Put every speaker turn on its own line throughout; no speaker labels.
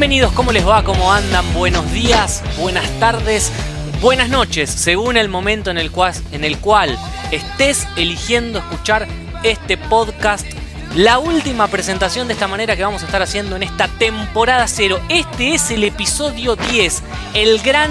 Bienvenidos, ¿cómo les va? ¿Cómo andan? Buenos días, buenas tardes, buenas noches, según el momento en el cual, en el cual estés eligiendo escuchar este podcast. La última presentación de esta manera que vamos a estar haciendo en esta temporada cero. Este es el episodio 10, el gran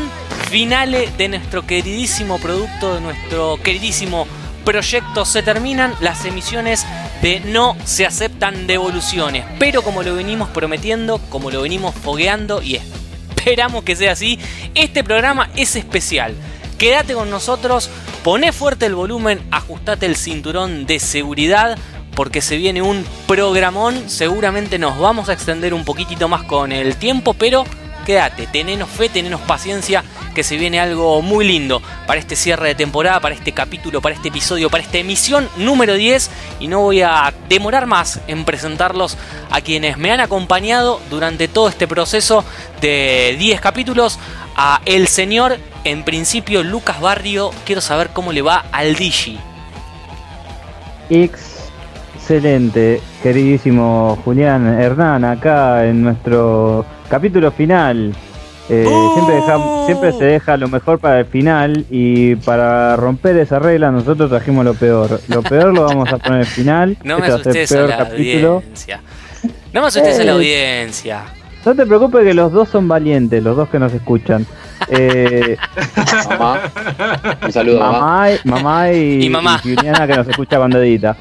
finale de nuestro queridísimo producto, de nuestro queridísimo proyecto. Se terminan las emisiones de no se aceptan devoluciones. Pero como lo venimos prometiendo, como lo venimos fogueando y esperamos que sea así, este programa es especial. Quédate con nosotros, poné fuerte el volumen, ajustate el cinturón de seguridad porque se viene un programón. Seguramente nos vamos a extender un poquitito más con el tiempo, pero quédate, tenenos fe, tenenos paciencia, que se viene algo muy lindo para este cierre de temporada, para este capítulo, para este episodio, para esta emisión número 10. Y no voy a demorar más en presentarlos a quienes me han acompañado durante todo este proceso de 10 capítulos. A el señor, en principio, Lucas Barrio. Quiero saber cómo le va al Digi.
Excelente, queridísimo Julián Hernán, acá en nuestro capítulo final. Eh, siempre, siempre se deja lo mejor para el final y para romper esa regla nosotros trajimos lo peor. Lo peor lo vamos a poner al final.
No me este asustes a la audiencia. No me asustes a la eh, audiencia.
No te preocupes que los dos son valientes, los dos que nos escuchan. Eh,
mamá. Un saludo,
mamá. Y, mamá y,
mamá.
Juliana que nos escucha cuando edita.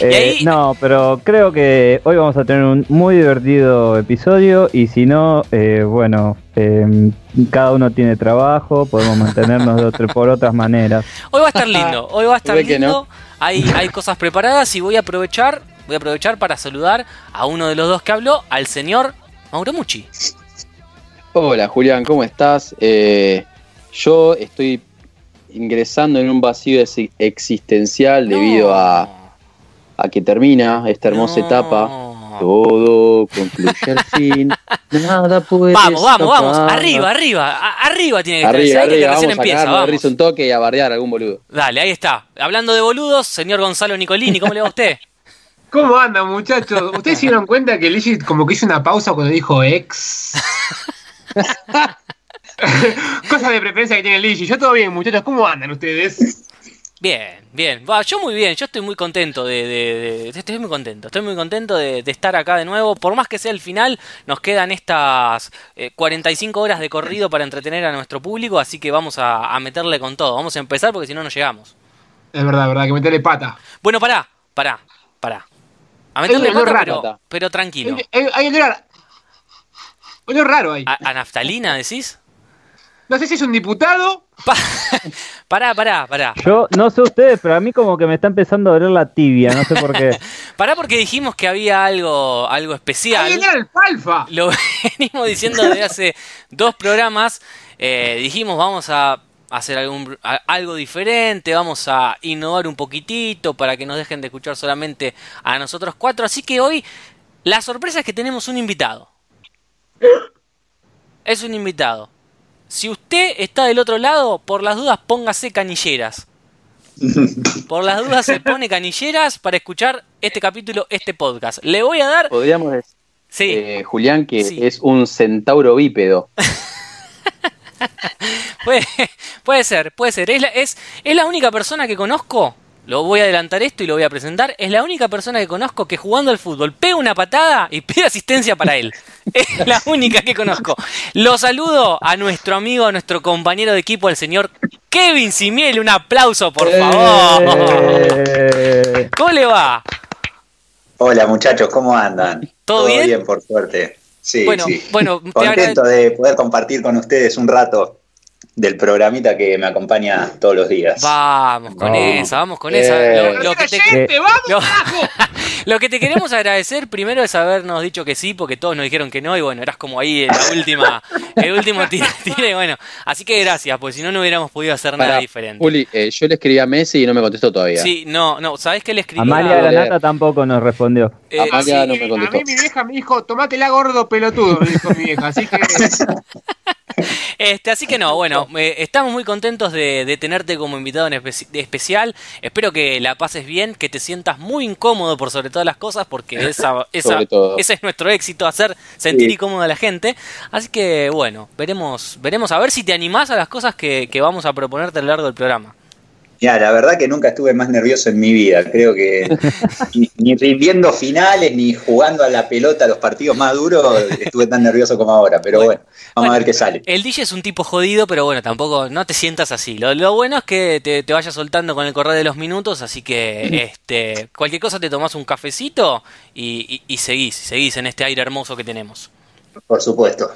Eh, no, pero creo que hoy vamos a tener un muy divertido episodio y si no, eh, bueno, em, cada uno tiene trabajo, podemos mantenernos de otro, por otras maneras.
Hoy va a estar lindo, hoy va a estar lindo. Hay, hay cosas preparadas y voy a aprovechar, voy a aprovechar para saludar a uno de los dos que habló, al señor Mauro Mucci.
Hola Julián, ¿cómo estás? Eh, yo estoy ingresando en un vacío existencial debido a, que termina esta hermosa etapa. Todo concluye al fin. Nada puede.
Vamos, vamos, vamos. Arriba, arriba. arriba tiene que
arriba, estar. Arriba, que empieza. Vamos. un toque y a bardear a algún boludo.
Dale, ahí está. Hablando de boludos, señor Gonzalo Nicolini, ¿cómo le va a usted?
¿Cómo anda, muchachos? ¿Ustedes se dieron cuenta que Legit como que hizo una pausa cuando dijo ex? Cosas de preferencia que tiene Ligi. Yo todo bien, muchachos. ¿Cómo andan ustedes?
Bien, bien. yo muy bien. Yo estoy muy contento de, estoy muy contento. Estoy muy contento de, estar acá de nuevo. Por más que sea el final, nos quedan estas 45 eh, horas de corrido para entretener a nuestro público. Así que vamos a, meterle con todo. Vamos a empezar porque si no, no llegamos.
Es verdad, verdad, que meterle pata.
Bueno, pará, pará, pará. A meterle pata, pero, tranquilo.
Hay, hay, raro ahí.
¿A, naftalina decís?
No sé si es un diputado.
pará, pará, pará.
Yo no sé ustedes, pero a mí como que me está empezando a doler la tibia, no sé por qué.
pará porque dijimos que había algo, algo especial.
Ahí el palfa.
Lo venimos diciendo desde hace dos programas. Eh, dijimos vamos a hacer algún, algo diferente, vamos a innovar un poquitito para que nos dejen de escuchar solamente a nosotros cuatro. Así que hoy la sorpresa es que tenemos un invitado. Es un invitado. Si usted está del otro lado, por las dudas póngase canilleras. Por las dudas se pone canilleras para escuchar este capítulo, este podcast. Le voy a dar...
Podríamos decir, sí. Eh, Julián, que es un centauro bípedo.
puede, puede, ser, puede ser. Es es, es la única persona que conozco lo voy a adelantar esto y lo voy a presentar. Es la única persona que conozco que jugando al fútbol pega una patada y pide asistencia para él. Es la única que conozco. Lo saludo a nuestro amigo, a nuestro compañero de equipo, el señor Kevin Simiel. Un aplauso, por eh. favor. ¿Cómo le va?
Hola muchachos, ¿cómo andan?
¿Todo, bien? bien?
por suerte. Sí,
bueno,
sí.
Bueno,
contento de poder compartir con ustedes un rato del programita que me acompaña todos los días.
Vamos con esa, vamos con esa. Lo, que te, lo, que te queremos agradecer primero es habernos dicho que sí, porque todos nos dijeron que no, y bueno, eras como ahí la última, el último tire, bueno, así que gracias, porque si no, no hubiéramos podido hacer nada diferente.
Uli, eh, yo le escribí a Messi y no me contestó todavía.
Sí, no, no, ¿sabés qué le escribí?
Amalia Granata tampoco nos respondió.
Eh, Amalia no me contestó. A mí mi vieja me dijo, tomátela gordo pelotudo, me dijo mi vieja, así que...
Este, así que no, bueno, eh, estamos muy contentos de, de tenerte como invitado en espe- especial. Espero que la pases bien, que te sientas muy incómodo por sobre todas las cosas, porque esa, ese es nuestro éxito, hacer sentir
Sí.
incómodo a la gente. Así que bueno, veremos, veremos a ver si te animás a las cosas que, que vamos a proponerte a lo largo del programa.
Mira, la verdad que nunca estuve más nervioso en mi vida. Creo que ni, ni rindiendo finales, ni jugando a la pelota los partidos más duros, estuve tan nervioso como ahora. Pero
Bueno.
bueno, vamos
Bueno,
a ver qué sale.
El DJ es un tipo jodido, pero bueno, tampoco no te sientas así. Lo, lo bueno es que te, te vayas soltando con el correr de los minutos, así que este, cualquier cosa te tomás un cafecito y, y- y seguís, seguís en este aire hermoso que tenemos.
Por supuesto.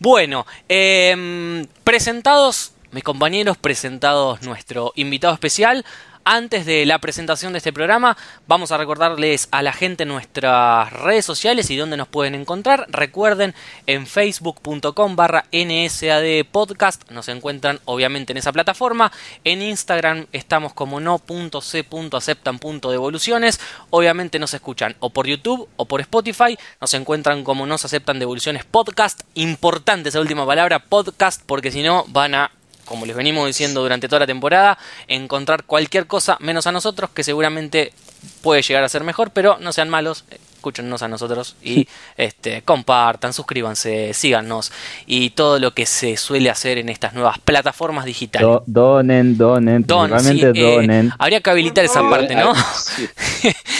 Bueno, em, presentados mis compañeros, presentados nuestro invitado especial. Antes de la presentación de este programa, vamos a recordarles a la gente nuestras redes sociales y dónde nos pueden encontrar. Recuerden, en facebook.com barra NSAD Podcast nos encuentran obviamente en esa plataforma. En Instagram estamos como no.c.aceptan.devoluciones. Obviamente nos escuchan o por YouTube o por Spotify. Nos encuentran como nos aceptan devoluciones podcast. Importante esa última palabra, podcast, porque si no van a como les venimos diciendo durante toda la temporada, encontrar cualquier cosa menos a nosotros, que seguramente puede llegar a ser mejor, pero no sean malos, escúchenos a nosotros y este, compartan, suscríbanse, síganos y todo lo que se suele hacer en estas nuevas plataformas digitales.
Do- donen, donen,
Don,
principalmente
sí, eh,
donen.
habría que habilitar esa parte, ¿no?
Sí,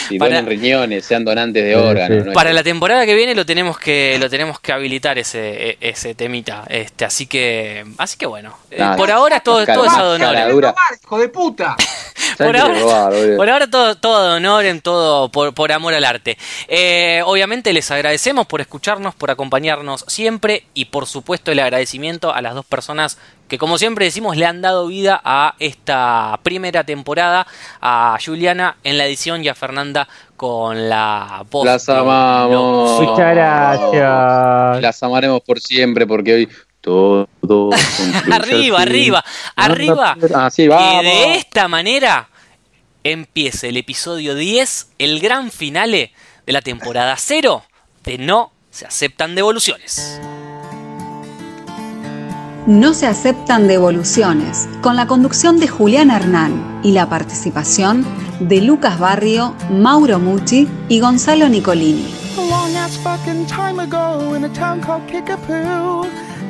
sí,
Para-
donen riñones, sean donantes de órganos.
sí.
¿no?
Para la temporada que viene lo tenemos que lo tenemos que habilitar ese e- ese temita, este, así que así que bueno, Eh, por ahora todo todo es
dura.
hijo de puta.
¿Sabes
por ahora-
le robar, boludo?
Por ahora todo, todo de honor, en todo por, por amor al arte. Eh, obviamente les agradecemos por escucharnos, por acompañarnos siempre y por supuesto el agradecimiento a las dos personas que como siempre decimos le han dado vida a esta primera temporada, a Juliana en la edición y a Fernanda con la voz.
Las
de
amamos.
Muchas gracias.
Las amaremos por siempre porque hoy todo
Arriba, arriba, arriba.
Ah, sí,
Y de esta manera empieza el episodio 10, el gran finale de la temporada 0 de No se aceptan devoluciones.
No se aceptan devoluciones, con la conducción de Julián Hernán y la participación de Lucas Barrio, Mauro Mucci y Gonzalo Nicolini.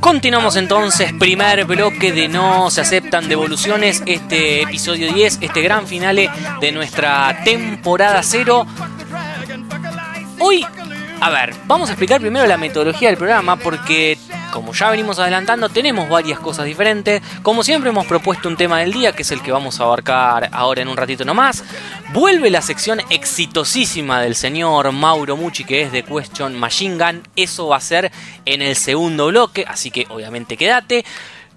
Continuamos entonces, primer bloque de No se aceptan devoluciones, este episodio 10, este gran finale de nuestra temporada 0. Hoy, a ver, vamos a explicar primero la metodología del programa porque, como ya venimos adelantando, tenemos varias cosas diferentes. Como siempre hemos propuesto un tema del día, que es el que vamos a abarcar ahora en un ratito nomás. Vuelve la sección exitosísima del señor Mauro Mucci, que es de Question Machine Gun. Eso va a ser en el segundo bloque, así que obviamente quédate.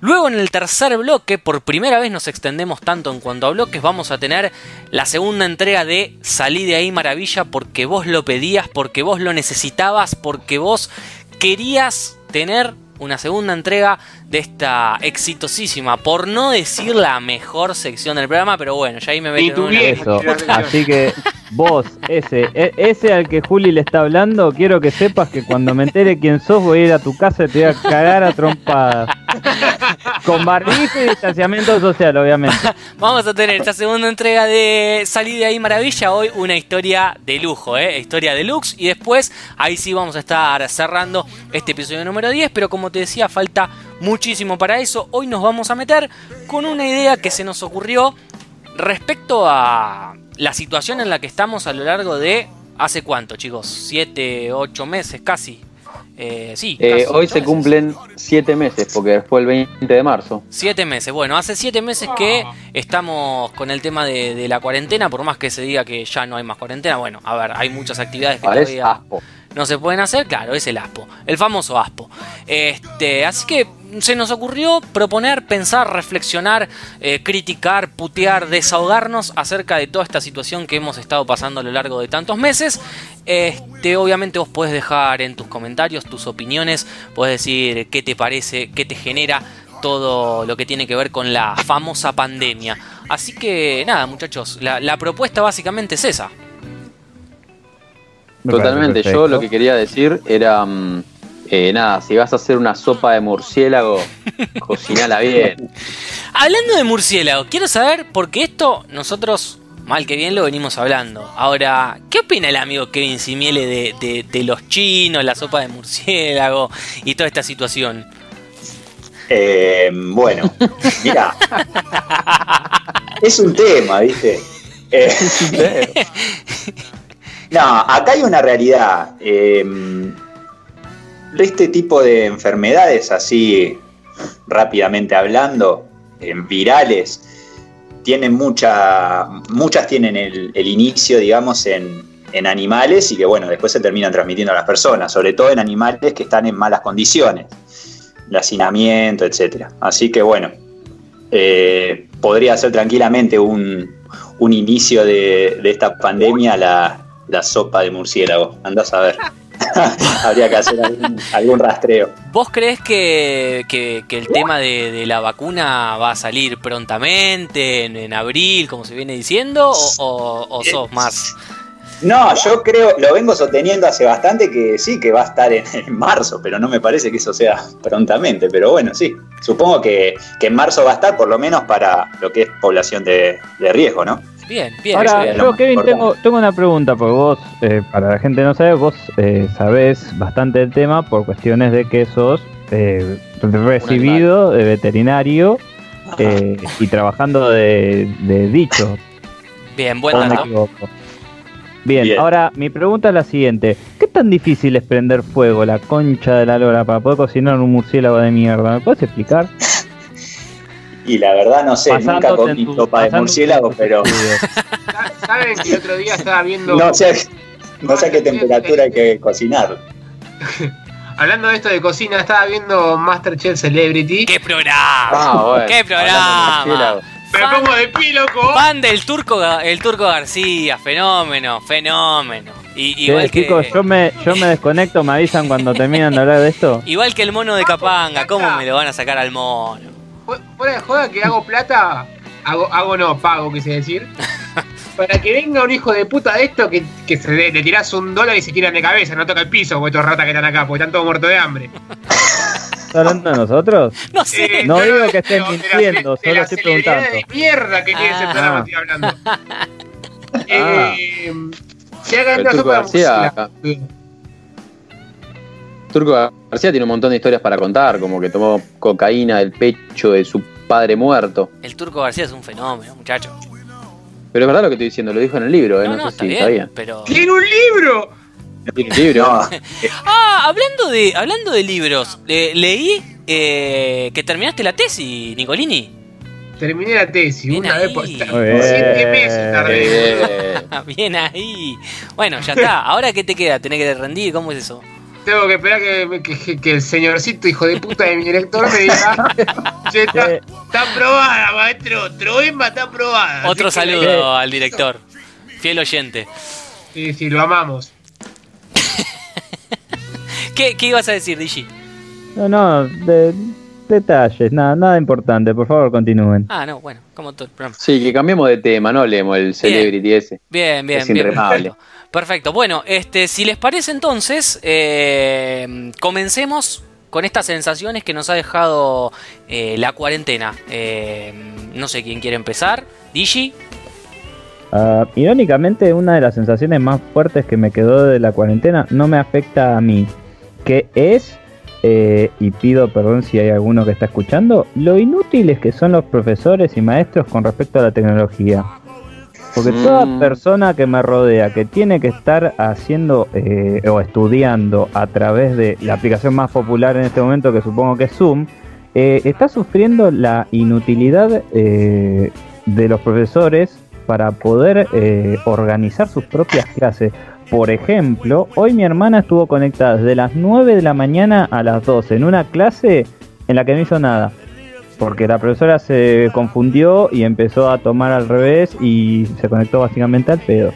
Luego en el tercer bloque, por primera vez nos extendemos tanto en cuanto a bloques, vamos a tener la segunda entrega de Salí de ahí maravilla porque vos lo pedías, porque vos lo necesitabas, porque vos querías tener una segunda entrega de esta exitosísima, por no decir la mejor sección del programa, pero bueno, ya ahí me meto
viejo.
Eso. Así que vos, ese, e- ese al que Juli le está hablando, quiero que sepas que cuando me entere quién sos, voy a ir a tu casa y te voy a cagar a trompadas. Con barbijo y distanciamiento social, obviamente.
Vamos a tener esta segunda entrega de Salí de ahí Maravilla. Hoy una historia de lujo, ¿eh? Historia deluxe. Y después, ahí sí vamos a estar cerrando este episodio número 10. Pero como te decía, falta muchísimo para eso. Hoy nos vamos a meter con una idea que se nos ocurrió respecto a la situación en la que estamos a lo largo de. ¿Hace cuánto, chicos? ¿Siete, ocho meses casi? Eh, sí.
Eh, hoy se
meses.
cumplen siete meses porque fue el 20 de marzo.
Siete meses. Bueno, hace siete meses que estamos con el tema de, de la cuarentena, por más que se diga que ya no hay más cuarentena. Bueno, a ver, hay muchas actividades que
Parece
todavía
aspo.
No se pueden hacer, claro, es el ASPO, el famoso ASPO. Este, así que se nos ocurrió proponer, pensar, reflexionar, eh, criticar, putear, desahogarnos acerca de toda esta situación que hemos estado pasando a lo largo de tantos meses. Este, obviamente vos podés dejar en tus comentarios tus opiniones, podés decir qué te parece, qué te genera todo lo que tiene que ver con la famosa pandemia. Así que nada, muchachos, la, la propuesta básicamente es esa.
Totalmente, yo lo que quería decir era, mm, eh, nada, si vas a hacer una sopa de murciélago, cocinala bien.
Hablando de murciélago, quiero saber, porque esto nosotros, mal que bien, lo venimos hablando. Ahora, ¿qué opina el amigo Kevin Simiele de, de- de los chinos, la sopa de murciélago y toda esta situación?
Eh, bueno, mira. es un tema, ¿viste? Eh, no, acá hay una realidad. Eh, este tipo de enfermedades, así rápidamente hablando, eh, virales, tienen mucha, muchas tienen el, inicio, digamos, en, en animales y que, bueno, después se terminan transmitiendo a las personas, sobre todo en animales que están en malas condiciones el hacinamiento, etcétera. Así que bueno, eh, podría ser tranquilamente un, un inicio de, de esta pandemia la, la sopa de murciélago. Andás a ver. Habría que hacer algún, algún rastreo.
¿Vos crees que, que- que el tema de, de la vacuna va a salir prontamente, en, en abril, como se viene diciendo, o, o- o sos más...
No, yo creo, lo vengo sosteniendo hace bastante que sí, que va a estar en, en marzo, pero no me parece que eso sea prontamente. Pero bueno, sí, supongo que, que en marzo va a estar, por lo menos para lo que es población de, de riesgo, ¿no?
Bien, bien.
Ahora, yo, Kevin, tengo, tengo una pregunta, porque vos, eh, para la gente que no sabe, vos eh, sabés bastante del tema por cuestiones de que sos eh, recibido de veterinario eh, y trabajando de, de dicho.
Bien, buen
¿o me
dato.
equivoco? Bien,
Bien.
ahora mi pregunta es la siguiente. ¿Qué tan difícil es prender fuego la concha de la lora para poder cocinar un murciélago de mierda? ¿Me puedes explicar?
Y la verdad no sé, nunca comí
tu-
sopa de murciélago, pero
¿Saben que el otro día estaba viendo.
no sé, no sé a qué temperatura hay que cocinar.
Hablando de esto de cocina, estaba viendo Masterchef Celebrity.
¡Qué programa!
Ah, bueno,
¡Qué programa!
Me
Fan-
pongo de pie, loco.
Fan del turco, el turco García, fenómeno, fenómeno. Y, igual, que,
chicos, yo me, yo me desconecto, me avisan cuando terminan de hablar de esto.
igual que el mono de Capanga, ¿cómo me lo van a sacar al mono?
Fu- Fuera de joda que hago plata, hago, hago no, pago, quise decir. Para que venga un hijo de puta de esto que, que se le, le tirás un dólar y se tiran de cabeza, no toca el piso, porque estos ratas que están acá, porque están todos muertos de hambre.
¿Estás hablando de nosotros?
No sé.
Eh,
No digo que estén
de la-
mintiendo,
de
solo
la
estoy
celebridad
preguntando.
de mierda que tiene ese
Ah.
programa estoy hablando. Eh, se hagan una sopa de.
Turco García tiene un montón de historias para contar, como que tomó cocaína del pecho de su padre muerto.
El turco García es un fenómeno, muchacho.
Pero es verdad lo que estoy diciendo, lo dijo en el libro, ¿eh?
No,
no,
no,
sé
está
si
bien,
sabía.
pero...
¡Tiene un libro!
Tiene un libro.
Ah, hablando de, hablando de libros, leí eh, que terminaste la tesis, Nicolini.
Terminé la tesis,
Bien
una
ahí.
vez por siete meses tardé.
Bien ahí. Bueno, ya está. ¿Ahora qué te queda? ¿Tenés que rendir? ¿Cómo es eso?
Tengo que esperar que, que- que el señorcito hijo de puta de mi director me diga "Che, está,
Eh.
está aprobada, maestro. Troemba está aprobada.
Otro
Así que-
saludo al director. Fiel oyente.
Sí, sí, lo amamos.
¿Qué, qué ibas a decir, Digi?
No, no, de- detalles, nada, nada importante, por favor continúen.
Ah, no, bueno, como todo el programa.
sí, que cambiemos de tema, no leemos el celebrity ese.
Bien, bien,
Es
bien. Perfecto. Bueno, este, si les parece entonces, eh, comencemos con estas sensaciones que nos ha dejado eh, la cuarentena. Eh, no sé quién quiere empezar. Digi.
Ah, irónicamente, una de las sensaciones más fuertes que me quedó de la cuarentena no me afecta a mí, que es, eh, y pido perdón si hay alguno que está escuchando, lo inútiles que son los profesores y maestros con respecto a la tecnología. Porque toda
Mm.
persona que me rodea que tiene que estar haciendo eh, o estudiando a través de la aplicación más popular en este momento, que supongo que es Zoom, eh, está sufriendo la inutilidad eh, de los profesores para poder eh, organizar sus propias clases. por ejemplo, hoy mi hermana estuvo conectada desde las 9 de la mañana a las 12 en una clase en la que no hizo nada. Porque la profesora se confundió y empezó a tomar al revés y se conectó básicamente al pedo.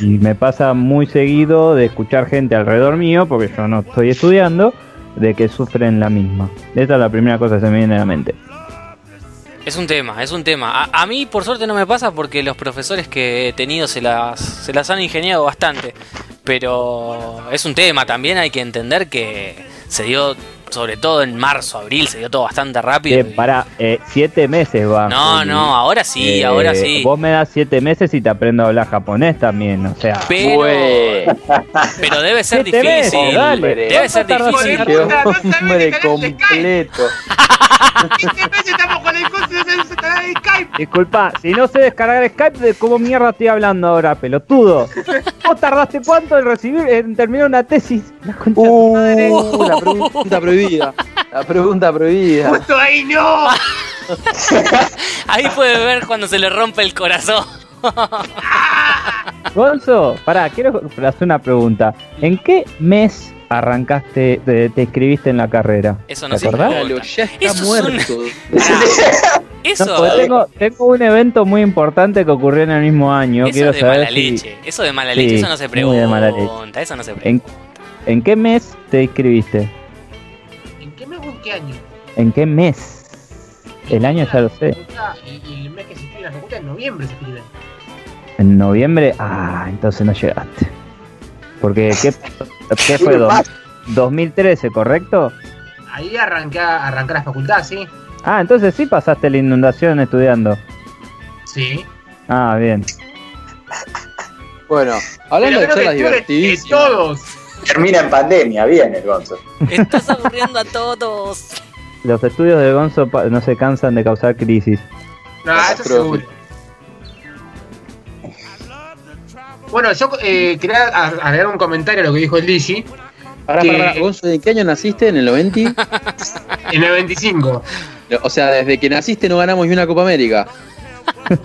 Y, me pasa muy seguido de escuchar gente alrededor mío, porque yo no estoy estudiando, de que sufren la misma. Esta es la primera cosa que se me viene a la mente.
Es un tema, es un tema. A, a mí por suerte no me pasa porque los profesores que he tenido se las, se las han ingeniado bastante. Pero es un tema, también hay que entender que se dio, sobre todo en marzo, abril, se dio todo bastante rápido.
Eh, para eh, siete meses va.
No,
Juli.
no, ahora sí,
Eh,
ahora sí.
Vos me das siete meses y te aprendo a hablar japonés también, o sea.
Pero, pero debe ser
Siete meses,
difícil.
dale.
Debe ser
¿Cuánto tardaste
difícil.
hombre
de de
completo.
15 veces estamos con el coso de canal de Skype.
Disculpa, si no sé descargar Skype, ¿de cómo mierda estoy hablando ahora, pelotudo? ¿Vos tardaste cuánto en recibir, en terminar una tesis? La concha de tu madre.
Uh, la prohibida. La pregunta prohibida.
Justo ahí no.
Ahí puede ver cuando se le rompe el corazón.
Gonzo, pará, quiero hacer una pregunta. ¿En qué mes arrancaste, te, te inscribiste en la carrera?
Eso no
¿Te
se
acordás?
pregunta.
Claro, ya está
Eso es
muerto.
No,
Eso,
porque tengo, tengo un evento muy importante que ocurrió en el mismo año.
eso
quiero
de
saber
mala
si-
leche. Eso de mala
Sí,
leche, eso no se pregunta. Eso no se pregunta.
¿En, ¿En qué mes te inscribiste?
¿En qué año?
¿En qué mes? El año ya lo sé.
Y, y el mes que se escribe en la facultad, en noviembre se escribe.
¿En noviembre? Ah, entonces no llegaste. Porque, ¿qué, qué fue? Dos- 2013, ¿correcto?
Ahí arranqué, arranqué la facultad, ¿sí?
Ah, entonces sí pasaste la inundación estudiando.
Sí.
Ah, bien.
Bueno, hablando de charlas divertidísimas.
todos.
Termina en pandemia, bien el Gonzo.
Estás aburriendo a todos.
Los estudios de Gonzo no se cansan de causar crisis.
No, eso seguro. Bueno, yo eh, quería agregar un comentario a lo que dijo el Digi.
Pará, pará. Gonzo, ¿de qué año naciste? ¿En el 90?
En el 25.
O sea, desde que naciste no ganamos ni una Copa América.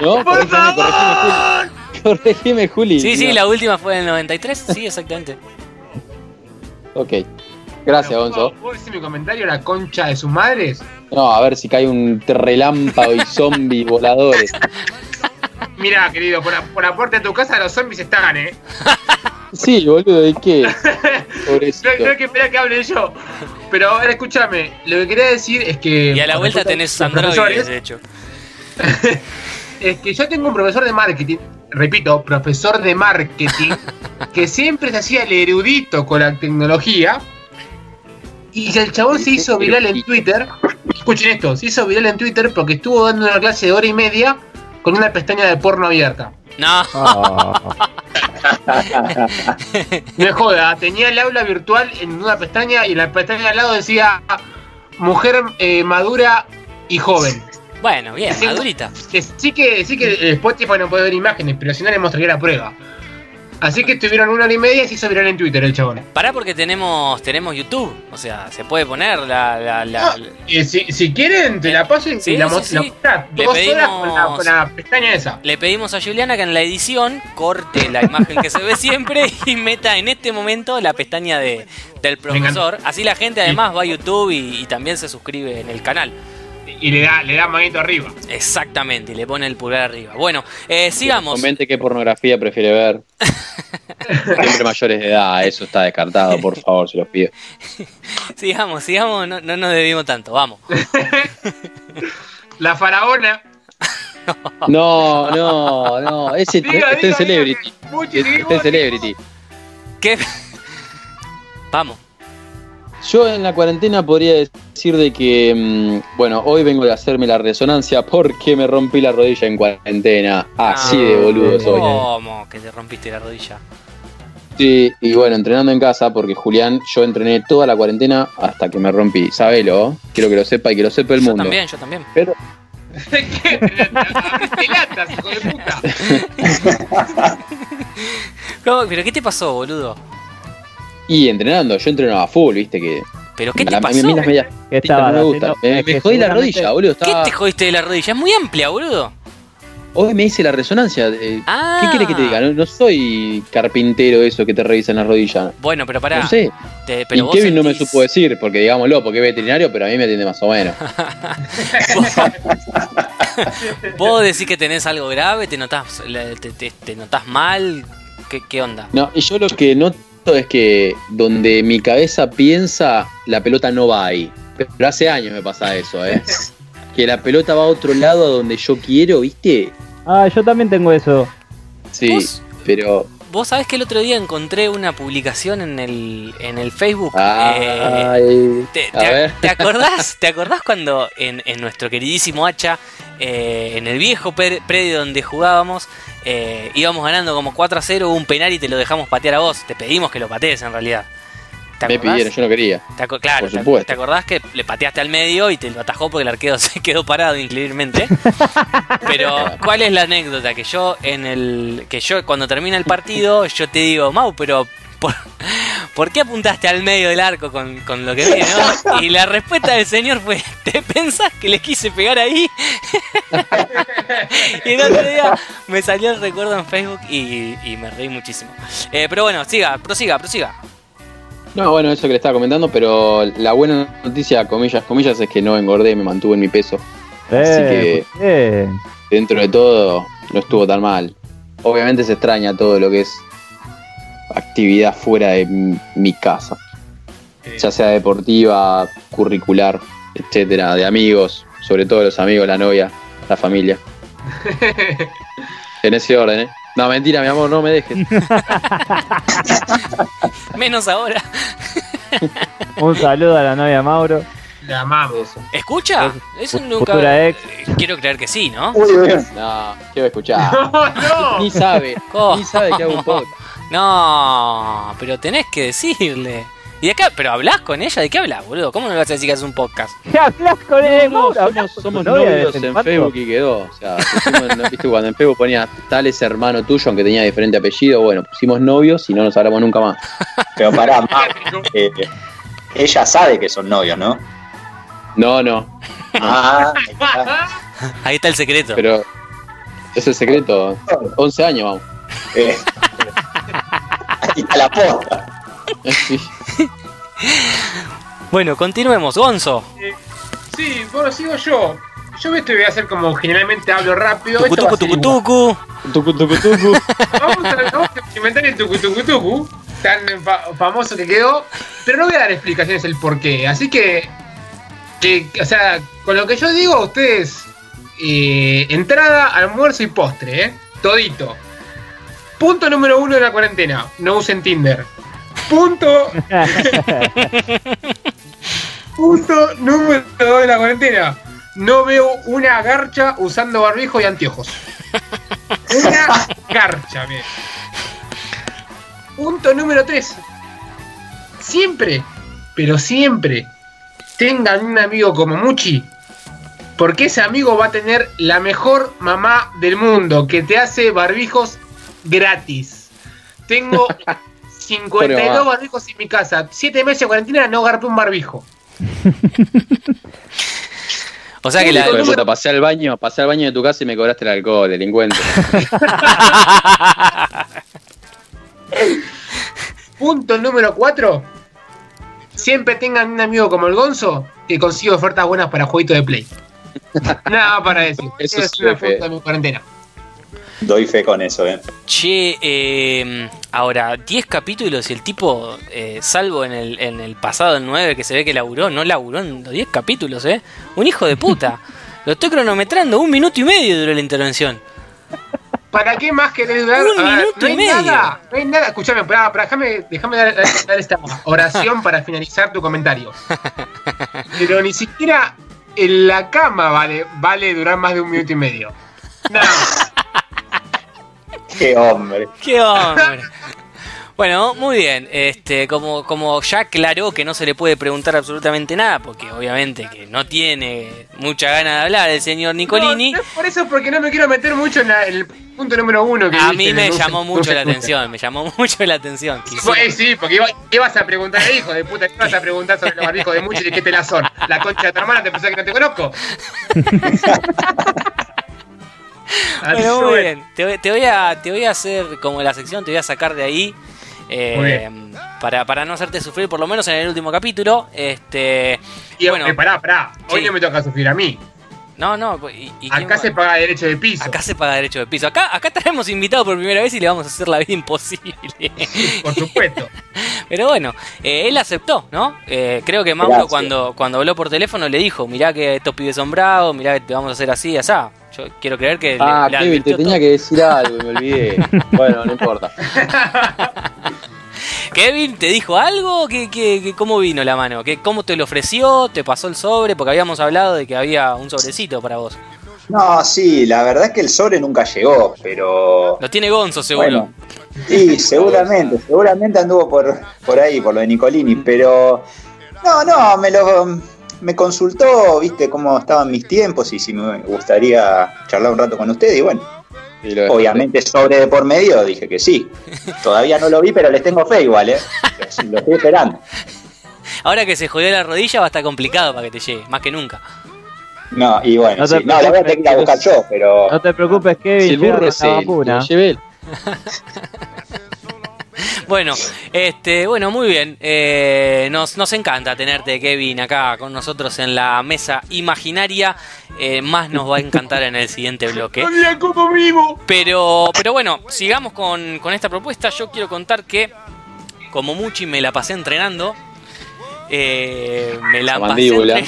¿No?
¡Por
Corregime,
favor!
corregime, Juli.
Sí, sí,
No.
la última fue en el 93. Sí, exactamente.
Ok. Gracias,
Bueno,
Gonzo.
¿Puedo decir mi comentario? La concha de sus madres.
No, a ver si cae un relámpago y zombies voladores.
Mira, querido, por la, por la puerta de tu casa los zombies están, ¿eh?
Sí, boludo, ¿de qué?
No,
Pobrecito.
no hay que esperar que hable yo. Pero ahora escúchame, lo que quería decir es que.
Y a la vuelta tenés androides,
profesores,
de hecho.
Es que yo tengo un profesor de marketing, repito, profesor de marketing, que siempre se hacía el erudito con la tecnología. Y el chabón se hizo viral en Twitter. Escuchen esto, se hizo viral en Twitter porque estuvo dando una clase de hora y media con una pestaña de porno abierta.
No,
No me joda, tenía el aula virtual en una pestaña y en la pestaña de al lado decía mujer eh, madura y joven.
Bueno, bien, madurita.
Que sí que sí que Spotify no puede ver imágenes, pero si no le mostraría la prueba. Así que estuvieron una hora y media y se hizo viral en Twitter el chabón.
Pará porque tenemos tenemos YouTube. O sea, se puede poner la... la, la-
Y si, si quieren, te la paso y
Sí,
la
sí, sí.
mostrás
Le
dos horas con la,
pedimos-
con la pestaña esa.
Le pedimos a Juliana que en la edición corte la imagen que se ve siempre y meta en este momento la pestaña de, del profesor. Así la gente además va a YouTube y, y también se suscribe en el canal.
Y le da, le da manito arriba.
Exactamente, y le pone el pulgar arriba. Bueno, eh, sigamos.
Comente qué pornografía prefiere ver. Siempre mayores de edad, eso está descartado, por favor, se los pido.
Sigamos, sigamos, no, no nos debimos tanto, vamos.
La faraona.
No, no, no, ese
Diga,
está en Celebrity. Está en Celebrity.
¿Qué? Vamos.
Yo en la cuarentena podría decir de que, mm, bueno, hoy vengo de hacerme la resonancia porque me rompí la rodilla en cuarentena. Así de
Ah,
boludo soy.
¿Cómo que te rompiste la rodilla?
Sí, y bueno, entrenando en casa, porque Julián, yo entrené toda la cuarentena hasta que me rompí. Sabelo, quiero que lo sepa y que lo sepa el
Yo
mundo.
también, yo también.
Pero
¿Qué? Abriste latas, hijo de puta.
¿Cómo? ¿Pero qué te pasó, boludo?
Y entrenando, yo entrenaba full, viste que.
¿Pero qué te
la- a mí-
pasó?
a mí las medias
¿Qué estaba
no me gustan. Me, jodí la rodilla, boludo.
¿Qué
Estaba...
te jodiste de la rodilla? Es muy amplia, boludo.
Hoy me hice la resonancia. eh,
Ah.
¿Qué quieres que te diga? No, no soy carpintero eso que te revisan las rodillas.
Bueno, pero pará.
No sé.
te- pero
y
vos
Kevin no me supo decir, porque digámoslo, porque es veterinario, pero a mí me atiende más o menos.
Vos decís que tenés algo grave, te notás, te, te- te notás mal, ¿Qué, qué onda?
No, y yo lo que noto es que donde mi cabeza piensa, la pelota no va ahí. Pero hace años me pasa eso, ¿eh? Que la pelota va a otro lado a donde yo quiero, ¿viste?
Ah, yo también tengo eso.
Sí,
¿Vos?
pero.
Vos sabés que el otro día encontré una publicación en el, en el Facebook. eh,
Ay,
¿Te,
a
te-
ver.
te acordás, ¿Te acordás cuando en, en nuestro queridísimo Hacha, eh, en el viejo predio donde jugábamos, eh, íbamos ganando como 4 a 0, hubo un penal y te lo dejamos patear a vos? Te pedimos que lo patees en realidad. ¿Te
Me pidieron, yo no quería.
Te claro,
Por
te-
supuesto.
te, acordás que le pateaste al medio y te lo atajó porque el arquero se quedó parado increíblemente? Pero, ¿cuál es la anécdota? Que yo en el. que yo cuando termina el partido, yo te digo, Mau, pero. ¿Por, por qué apuntaste al medio del arco con, con lo que viene? no?" Y la respuesta del señor fue: ¿Te pensás que le quise pegar ahí? y el otro día me salió el recuerdo en Facebook y, y me reí muchísimo. Eh, pero bueno, siga, prosiga, prosiga.
No, bueno, eso que le estaba comentando, pero la buena noticia, comillas, comillas, es que no engordé, me mantuve en mi peso. Así que-
Eh,
Dentro de todo, no estuvo tan mal. Obviamente se extraña todo lo que es actividad fuera de mi, casa, ya sea deportiva, curricular, etcétera, de amigos, sobre todo los amigos, la novia, la familia. En ese orden, ¿eh? No, mentira, mi amor, no me dejes.
Menos ahora.
un saludo a la novia Mauro.
La amamos.
¿Escucha? Eso nunca.
futura ex.
Eh, Quiero creer que sí, ¿no?
No, quiero escuchar.
No, no.
Ni sabe, ni sabe que hago un podcast.
No, pero tenés que decirle. ¿Y de qué? ¿Pero hablas con ella? ¿De qué hablas, boludo? ¿Cómo no le vas a decir que haces un podcast?
¿Qué hablas con él,
No?
¿Hablas
somos,
con
somos novios
en?
Facebook y quedó. O sea, pusimos, ¿no? ¿viste? cuando en Facebook ponía tal es hermano tuyo, aunque tenía diferente apellido, bueno, pusimos novios y no nos hablamos nunca más.
Pero pará, eh, ella sabe que son novios, ¿no?
No, no,
Ah, ahí está.
Ahí está el secreto.
pero es el secreto. 11 años vamos.
Eh, está la posta.
Sí.
Bueno, continuemos. Gonzo.
Sí, bueno, sigo yo. Yo esto voy a hacer como generalmente hablo rápido.
Tucu, tucu, tucu, tucu.
Tucu, tucu, tucu.
Vamos a, vamos a experimentar el tucu tucu tucu, tan fa- famoso que quedó, pero no voy a dar explicaciones el por qué. Así que, que, o sea, con lo que yo digo, ustedes, eh, entrada, almuerzo y postre, ¿eh? Todito. Punto número uno de la cuarentena, no usen Tinder. Punto, punto número dos de la cuarentena, no veo una garcha usando barbijo y anteojos. Una garcha, bien. Punto número 3. Siempre, pero siempre, tengan un amigo como Muchi. Porque ese amigo va a tener la mejor mamá del mundo que te hace barbijos gratis. Tengo 52
mamá.
barbijos en mi casa. 7 meses de cuarentena no garpé un barbijo.
O sea que la.
Hijo de puta, pasé al baño, pasé al baño de tu casa y me cobraste el alcohol, delincuente.
Punto número 4. Siempre tengan un amigo como el Gonzo que consigue ofertas buenas para jueguito de play. Nada para decir.
Eso
es
sí
una punta de mi cuarentena.
Doy fe con eso, ¿eh?
Che, eh, ahora, 10 capítulos y el tipo, eh, salvo en el, en el pasado, el 9, que se ve que laburó, no laburó en los 10 capítulos, ¿eh? Un hijo de puta. Lo estoy cronometrando, un minuto y medio duró la intervención.
¿Para qué más querés dar?
Un minuto
no
y medio.
nada. No hay nada. Escuchame, pará, pará, déjame, déjame dar, dar- dar esta oración para finalizar tu comentario. Pero ni siquiera en la cama vale, vale durar más de un minuto y medio. Nada.
Qué hombre.
¡Qué hombre! Bueno, muy bien. Este, como, como ya aclaró que no se le puede preguntar absolutamente nada, porque obviamente que no tiene mucha gana de hablar el señor Nicolini.
No, no es por eso, porque no me quiero meter mucho en, la- el punto número uno. Que
A mí me llamó mucho la
escucha.
atención, me llamó mucho la atención.
Pues, sí, porque iba- ¿qué vas a preguntar, hijo de puta? ¿Qué vas a preguntar sobre los barbijos de muchos y de qué te la son? ¿La concha de tu hermana te pensás que no te conozco?
Bueno, muy bien. Te, voy- te voy a, te voy a hacer como la sección, te voy a sacar de ahí. eh, para, para no hacerte sufrir, por lo menos en el último capítulo. Este.
Y
bueno,
eh, pará, pará. Hoy
Sí.
no me toca sufrir a mí.
No, no. ¿y- y
Acá se paga derecho de piso.
Acá se paga derecho de piso. Acá, acá tenemos invitado por primera vez y le vamos a hacer la vida imposible.
Por supuesto.
Pero bueno, eh, él aceptó, ¿no? Eh, creo que Mauro
Gracias.
cuando, cuando habló por teléfono le dijo, mirá que estos pibes son bravos, mirá que te vamos a hacer así, asá. Yo quiero creer que
Ah,
le
Kevin, te tenía
todo.
que decir algo me olvidé. bueno, no importa.
Kevin, ¿te dijo algo? ¿Qué, qué, qué- cómo vino la mano? ¿Qué, ¿Cómo te lo ofreció? ¿Te pasó el sobre? Porque habíamos hablado de que había un sobrecito para vos.
No, sí, la verdad es que el sobre nunca llegó, pero.
Lo tiene Gonzo, seguro.
Bueno, sí, seguramente, seguramente anduvo por, por ahí, por lo de Nicolini, pero. No, no, me lo. Me consultó, viste, cómo estaban mis tiempos y si me gustaría charlar un rato con usted, y bueno. Obviamente sobre de por medio dije que sí. Todavía no lo vi, pero les tengo fe igual, ¿eh? Lo estoy esperando.
Ahora que se jodió la rodilla va a estar complicado para que te llegue, más que nunca.
No, y bueno,
No te
sí, no, la voy a tener que ir a buscar yo, pero.
No te preocupes,
Si
Kevin,
el
llega
burro
con
es
la
él,
vacuna.
Bueno, este, bueno, muy bien. Eh, nos, nos encanta tenerte, Kevin, acá con nosotros en la mesa imaginaria. Eh, más nos va a encantar en el siguiente bloque.
¡Oye, como vivo!
Pero, pero bueno, sigamos con, con esta propuesta. Yo quiero contar que, como Muchi me la pasé entrenando. eh, me la
La
pasé
mandíbula.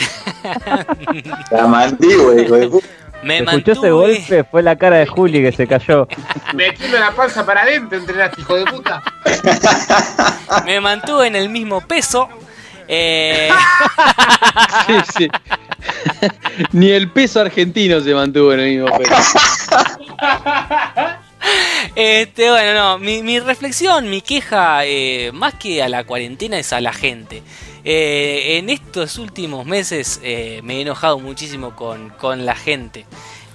La mandíbula, hijo de puta.
Me
¿Escuchó ese golpe? Fue la cara de Juli que se cayó.
Metiendo la panza para adentro, entrenaste, hijo de puta.
me mantuve en el mismo peso. Eh,
Sí, sí. Ni el peso argentino se mantuvo en el mismo peso.
Este, bueno, no, mi, mi reflexión, mi queja, eh, más que a la cuarentena, es a la gente. Eh, en estos últimos meses eh, me he enojado muchísimo con, con la gente.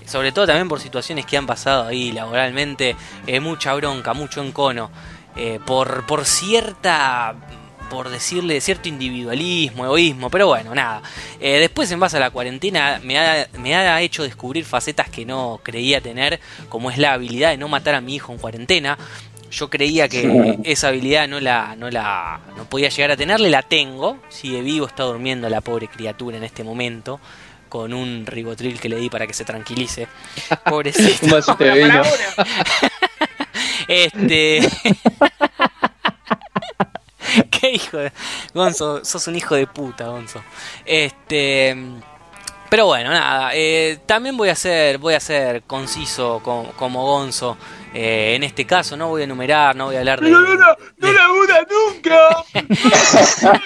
Sobre todo también por situaciones que han pasado ahí laboralmente. eh, mucha bronca, mucho encono. eh, por, por cierta por decirle cierto individualismo, egoísmo, pero bueno, nada. Eh, después, en base a la cuarentena, me ha, me ha hecho descubrir facetas que no creía tener, como es la habilidad de no matar a mi hijo en cuarentena. Yo creía que esa habilidad no la, no la no podía llegar a tenerle, la tengo. Sigue vivo, está durmiendo la pobre criatura en este momento. Con un ribotril que le di para que se tranquilice. Pobrecito.
Vino.
Este. Qué hijo de. Gonzo, sos un hijo de puta, Gonzo. Este. Pero bueno, nada. eh, también voy a ser, voy a ser conciso como, como Gonzo. eh, en este caso, no voy a enumerar, no voy a hablar de.
No, no, no, no labura nunca.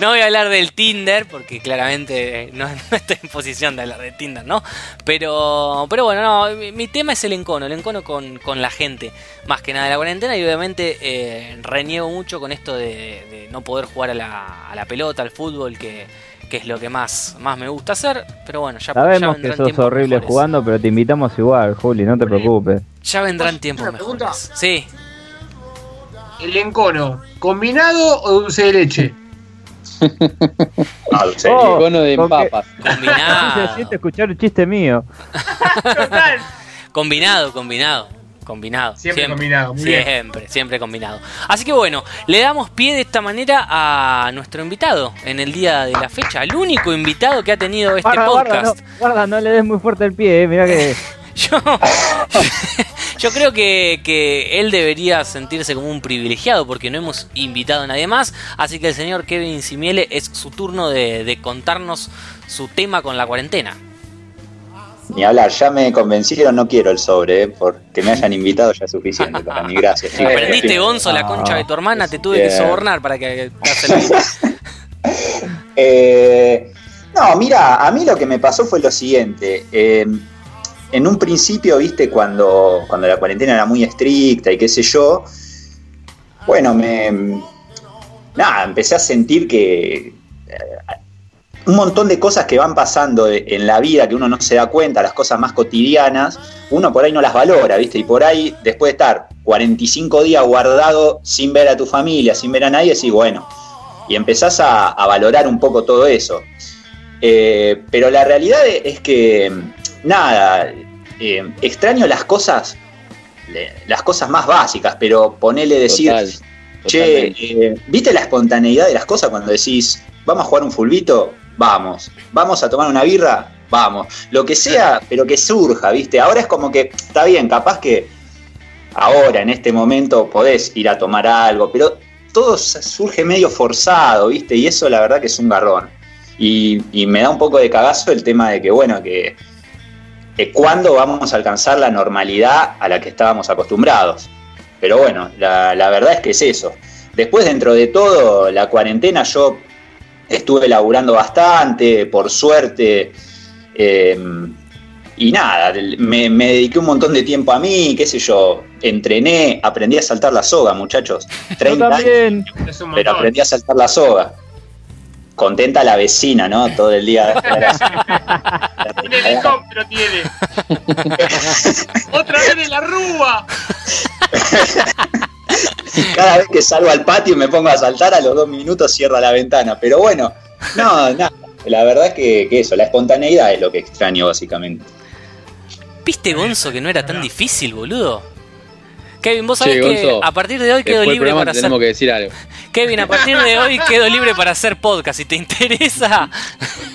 No voy a hablar del Tinder, porque claramente eh, no, no estoy en posición de hablar de Tinder, ¿no? Pero, pero bueno, no, mi, mi tema es el encono, el encono con, con la gente, más que nada de la cuarentena, y obviamente eh, reniego mucho con esto de, de no poder jugar a la, a la pelota, al fútbol, que, que es lo que más, más me gusta hacer, pero bueno, ya, ya
Sabemos que
vendrán
sos horrible
mejores.
jugando, pero te invitamos igual, Juli, no te preocupes.
Ya vendrán
¿Puedo
tiempos mejores. Sí,
El encono, ¿combinado o dulce de leche?
Dulce de
Oh,
leche.
Icono de
¿con
papas.
Se
combinado.
siente escuchar un chiste mío.
Total.
Combinado, combinado, combinado.
Siempre combinado, muy bien.
siempre, siempre combinado. Así que bueno, le damos pie de esta manera a nuestro invitado en el día de la fecha, el único invitado que ha tenido este
Guarda, guarda, no,
podcast.
guarda, no le des muy fuerte el pie, eh, mirá que...
Yo, yo creo que, que él debería sentirse como un privilegiado porque no hemos invitado a nadie más. Así que el señor Kevin Simiele es su turno de, de contarnos su tema con la cuarentena.
Ni hablar, ya me convencieron, no quiero el sobre, eh, porque me hayan invitado ya es suficiente para mí, gracias. chicos.
Aprendiste, Gonzo, la concha de tu hermana, te tuve que sobornar para que.
Eh, no, mira, a mí lo que me pasó fue lo siguiente. eh, en un principio, viste, cuando, cuando la cuarentena era muy estricta y qué sé yo, bueno, me. Nada, empecé a sentir que. Un montón de cosas que van pasando en la vida que uno no se da cuenta, las cosas más cotidianas, uno por ahí no las valora, ¿viste? Y por ahí, después de estar 45 días guardado sin ver a tu familia, sin ver a nadie, decís, bueno, y empezás a, a valorar un poco todo eso. Eh, pero la realidad es que, nada, eh, extraño las cosas, las cosas más básicas, pero ponele decir,
Total,
che, eh, ¿viste la espontaneidad de las cosas cuando decís, vamos a jugar un fulbito? Vamos. ¿Vamos a tomar una birra? Vamos. Lo que sea, pero que surja, ¿viste? Ahora es como que, está bien, capaz que ahora, en este momento, podés ir a tomar algo, pero todo surge medio forzado, ¿viste? Y eso la verdad que es un garrón. Y, y me da un poco de cagazo el tema de que, bueno, que, que cuándo vamos a alcanzar la normalidad a la que estábamos acostumbrados. Pero bueno, la, la verdad es que es eso. Después, dentro de todo, la cuarentena yo estuve laburando bastante, por suerte. eh, y nada, me, me dediqué un montón de tiempo a mí, qué sé yo, entrené, aprendí a saltar la soga, muchachos.
Yo
30 años, pero aprendí a saltar la soga. Contenta la vecina, ¿no? Todo el día.
Un helicóptero tiene. Otra vez en la rúa.
Cada vez que salgo al patio y me pongo a saltar, a los dos minutos cierra la ventana. Pero bueno, no, nada. La verdad es que, que eso, la espontaneidad es lo que extraño básicamente.
¿Viste, Gonzo, que no era tan difícil, boludo? Kevin, vos sabés que
Gonzo,
a partir de hoy quedo libre para hacer.
tenemos que decir algo.
Kevin, a partir de hoy quedo libre para hacer podcast. Si te interesa.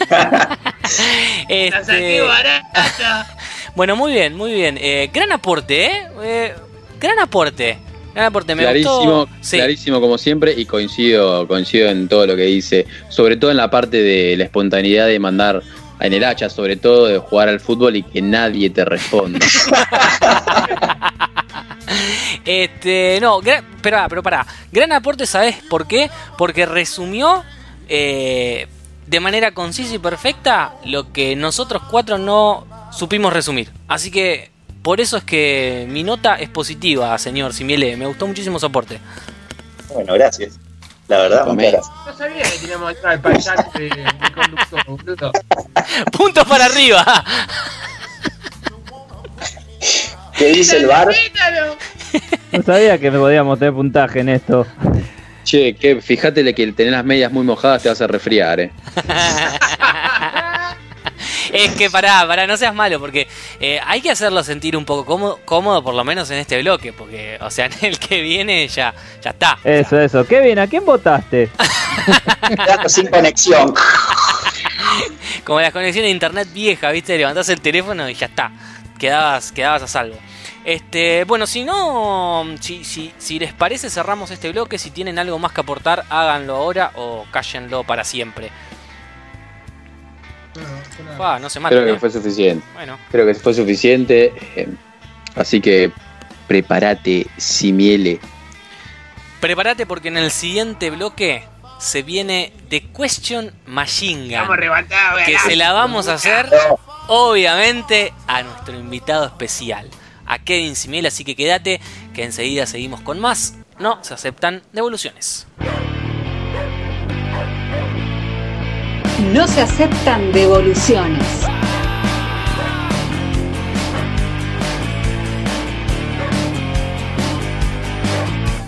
La
Este,
saqué barata.
Bueno, muy bien, muy bien. Eh, gran aporte, ¿eh? Eh, Gran aporte. Gran aporte, me
Clarísimo,
gustó. Sí.
clarísimo como siempre y coincido, coincido en todo lo que dice, sobre todo en la parte de la espontaneidad de mandar en el hacha, sobre todo de jugar al fútbol y que nadie te responda.
Este, no, gran, pero, pará, pero pará. Gran aporte, ¿sabes por qué? Porque resumió eh, de manera concisa y perfecta lo que nosotros cuatro no supimos resumir. Así que por eso es que mi nota es positiva, señor Simiele. Me gustó muchísimo su aporte.
Bueno, gracias. La verdad, muchas gracias.
No sabía que teníamos atrás el payaso de, de conductor, boludo.
Puntos para arriba.
¿Qué dice el bar?
No sabía que podíamos tener puntaje en esto.
che, que fíjate que el tener las medias muy mojadas te hace resfriar, eh.
Es que pará, pará, no seas malo, porque eh, hay que hacerlo sentir un poco cómodo, cómodo, por lo menos en este bloque, porque, o sea, en el que viene ya, ya está.
Eso, eso. Kevin, ¿a quién votaste?
Sin conexión.
Como las conexiones de internet vieja, ¿viste? Levantás el teléfono y ya está. Quedabas, quedabas a salvo. Este, bueno, si no, si, si, si les parece, cerramos este bloque. Si tienen algo más que aportar, háganlo ahora o cállenlo para siempre. No se maten,
Creo que
eh.
fue suficiente.
Bueno,
Creo que fue suficiente. eh, así que prepárate, Simiele.
prepárate porque en el siguiente bloque se viene The Question Machine Gun. Que se la vamos a hacer obviamente a nuestro invitado especial, a Kevin Simiel, así que quédate que enseguida seguimos con más. No se aceptan devoluciones.
No se aceptan devoluciones.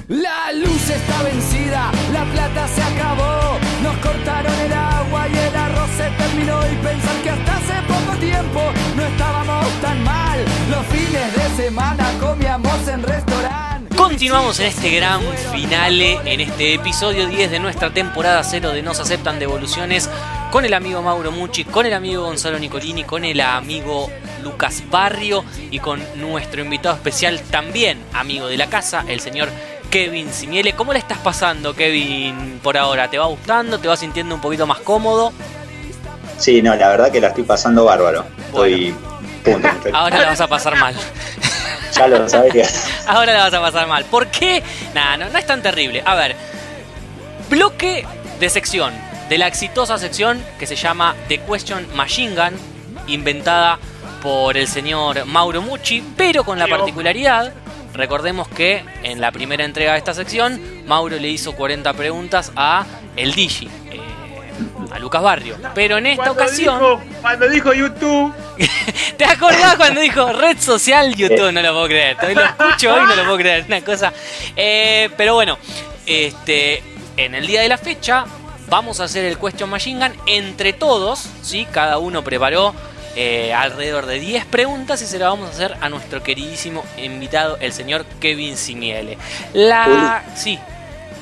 La luz está vencida, la plata se acabó. Nos cortaron el agua y el arroz se terminó. Y pensar que hasta hace poco tiempo no estábamos tan mal. Los fines de semana comíamos en restaurante.
Continuamos en este gran finale, en este episodio 10 de nuestra temporada 0 de No se aceptan devoluciones, con el amigo Mauro Mucci, con el amigo Gonzalo Nicolini, con el amigo Lucas Barrio y con nuestro invitado especial también, amigo de la casa, el señor Kevin Simiele. ¿Cómo le estás pasando, Kevin, por ahora? ¿Te va gustando? ¿Te va sintiendo un poquito más cómodo?
Sí, no, la verdad que la estoy pasando bárbaro. Estoy. Punto.
Ahora la vas a pasar mal.
Ya lo que.
Ahora la vas a pasar mal. ¿Por qué? Nada, no, no es tan terrible. A ver, bloque de sección, de la exitosa sección que se llama The Question Machine Gun, inventada por el señor Mauro Mucci, pero con la particularidad, recordemos que en la primera entrega de esta sección, Mauro le hizo 40 preguntas a el Digi, eh, a Lucas Barrio. Pero en esta
Cuando
ocasión...
dijo- cuando dijo YouTube,
¿Te acordás cuando dijo red social YouTube? No lo puedo creer. Todavía lo escucho hoy y no lo puedo creer. Una cosa. Eh, pero bueno, este, en el día de la fecha vamos a hacer el Question Machine Gun entre todos. ¿sí? Cada uno preparó eh, alrededor de 10 preguntas y se las vamos a hacer a nuestro queridísimo invitado, el señor Kevin Simiele. La... Sí.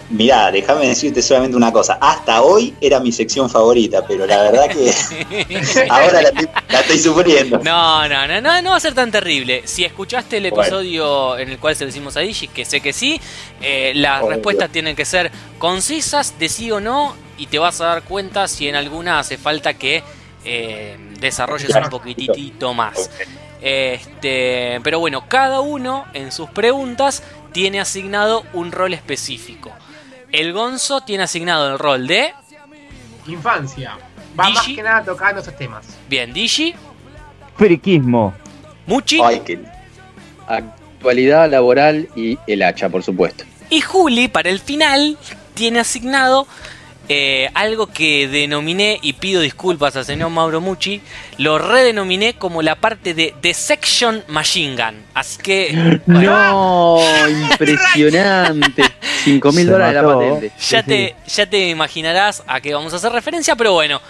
Mirá, déjame decirte solamente una cosa. Hasta hoy era mi sección favorita, pero la verdad que ahora la estoy, sufriendo.
No, no, no, no, no va a ser tan terrible. Si escuchaste el episodio en el cual se lo hicimos a Digi, que sé que sí, eh, las respuestas tienen que ser concisas, de sí o no, y te vas a dar cuenta si en alguna hace falta que eh, desarrolles un poquitito más. Este, pero bueno, cada uno en sus preguntas tiene asignado un rol específico. El Gonzo tiene asignado el rol de.
Infancia. Va más que nada tocando esos temas.
Bien, Digi.
Friquismo.
Muchi.
Actualidad laboral y el hacha, por supuesto.
Y Juli, para el final, tiene asignado eh, algo que denominé, y pido disculpas al señor Mauro Mucci, lo redenominé como la parte de The Section Machine Gun. Así que.
No, impresionante. 5 mil dólares la patente.
Ya te, ya te imaginarás a qué vamos a hacer referencia, pero bueno.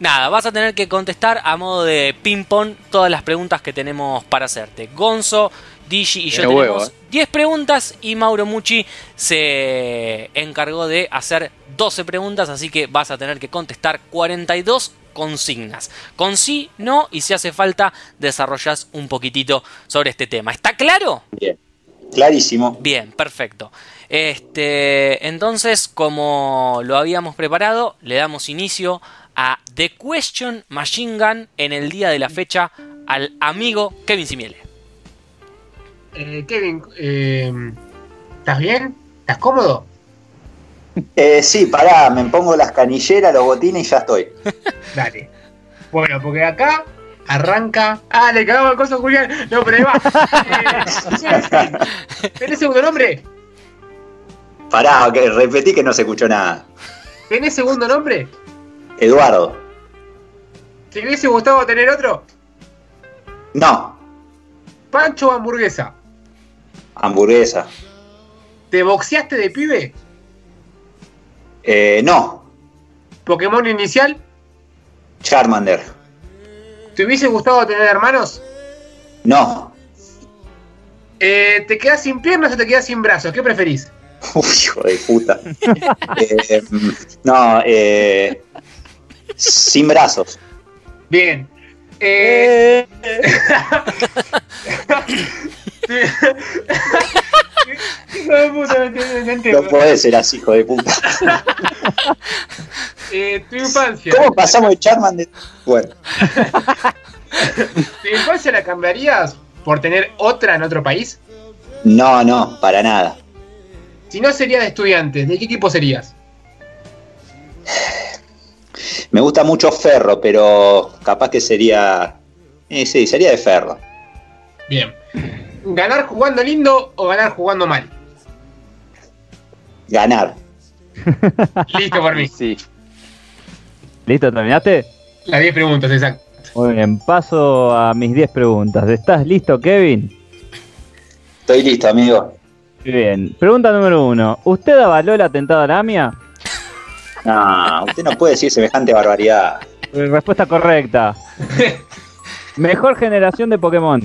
Nada, vas a tener que contestar a modo de ping-pong todas las preguntas que tenemos para hacerte. Gonzo, Digi y yo tenemos 10 preguntas y Mauro Mucci se encargó de hacer 12 preguntas, así que vas a tener que contestar 42 consignas. Con sí, no y si hace falta desarrollas un poquitito sobre este tema. ¿Está claro?
Bien. Clarísimo.
Bien, perfecto. Este, entonces, como lo habíamos preparado, le damos inicio a The Question Machine Gun en el día de la fecha al amigo Kevin Simiele.
Eh, Kevin, eh, ¿estás bien? ¿Estás cómodo?
Eh, sí, pará, me pongo las canilleras, los botines y ya estoy.
Dale. Bueno, porque acá arranca. Ah, le cagamos el coso Julián. No, pero ahí va. Eh, ¿Tenés segundo nombre?
Pará, que repetí que no se escuchó nada.
¿Tenés segundo nombre?
Eduardo.
¿Te hubiese gustado tener otro?
No.
¿Pancho o hamburguesa?
Hamburguesa.
¿Te boxeaste de pibe?
Eh, no.
¿Pokémon inicial?
Charmander.
¿Te hubiese gustado tener hermanos?
No.
Eh, ¿Te quedas sin piernas o te quedas sin brazos? ¿Qué preferís?
Uy, hijo de puta. eh, no, eh, sin brazos.
Bien. Eh, hijo de puta,
no, puede ser así, hijo de puta.
eh, tu infancia.
¿Cómo pasamos de Charmander? Bueno.
¿Tu infancia la cambiarías por tener otra en otro país?
No, no, para nada.
Si no serías de estudiantes, ¿de qué equipo serías?
Me gusta mucho Ferro, pero capaz que sería. Eh, sí, sería de Ferro.
Bien. ¿Ganar jugando lindo o ganar jugando mal?
Ganar.
Listo por mí.
Sí.
¿Listo? ¿Terminaste?
Las 10 preguntas, exacto.
Muy bien, paso a mis 10 preguntas. ¿Estás listo, Kevin?
Estoy listo, amigo.
Muy bien. Pregunta número uno. ¿Usted avaló el atentado a la AMIA?
No, usted no puede decir semejante barbaridad.
Respuesta correcta. Mejor generación de Pokémon.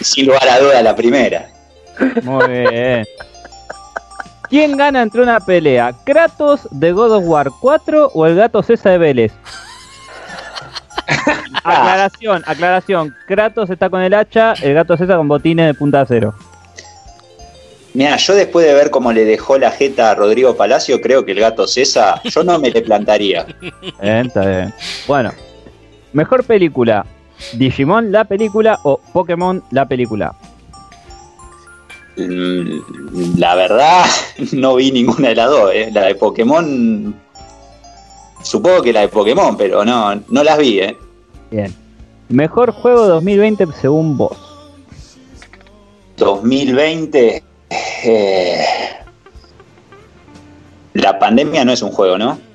Sin lugar a duda, la primera.
Muy bien. ¿Quién gana entre una pelea? ¿Kratos de God of War 4 o el gato César de Vélez? aclaración, aclaración. Kratos está con el hacha, el gato César con botines de punta cero.
Mira, yo después de ver cómo le dejó la jeta a Rodrigo Palacio, creo que el gato César, yo no me le plantaría.
Bien, está bien. Bueno, mejor película: ¿Digimon la película o Pokémon la película?
Mm, La verdad, no vi ninguna de las dos. ¿eh? La de Pokémon, supongo que la de Pokémon, pero no, no las vi. ¿eh?
Bien. Mejor juego 2020 según vos.
2020. Eh, La pandemia no es un juego, ¿no?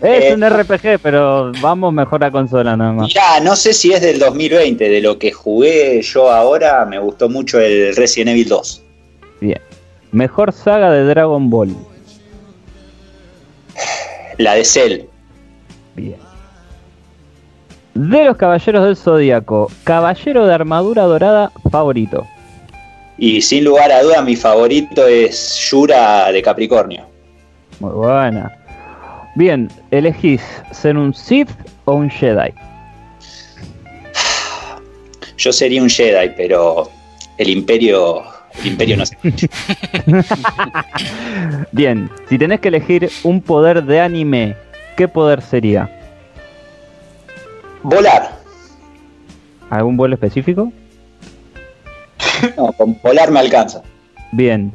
Es
Eh,
un RPG, pero vamos mejor a consola nada más.
Mirá, no sé si es del 2020. De lo que jugué yo ahora, me gustó mucho el Resident Evil 2.
Bien. Mejor saga de Dragon Ball.
La de Cell.
Bien. De los caballeros del zodíaco, caballero de armadura dorada favorito.
Y sin lugar a duda, mi favorito es Yura de Capricornio.
Muy buena. Bien, elegís ser un Sith o un Jedi.
Yo sería un Jedi, pero el Imperio, el Imperio no sé.
Bien, si tenés que elegir un poder de anime, ¿qué poder sería?
Volar.
¿Algún vuelo específico?
No, con volar me alcanza.
Bien.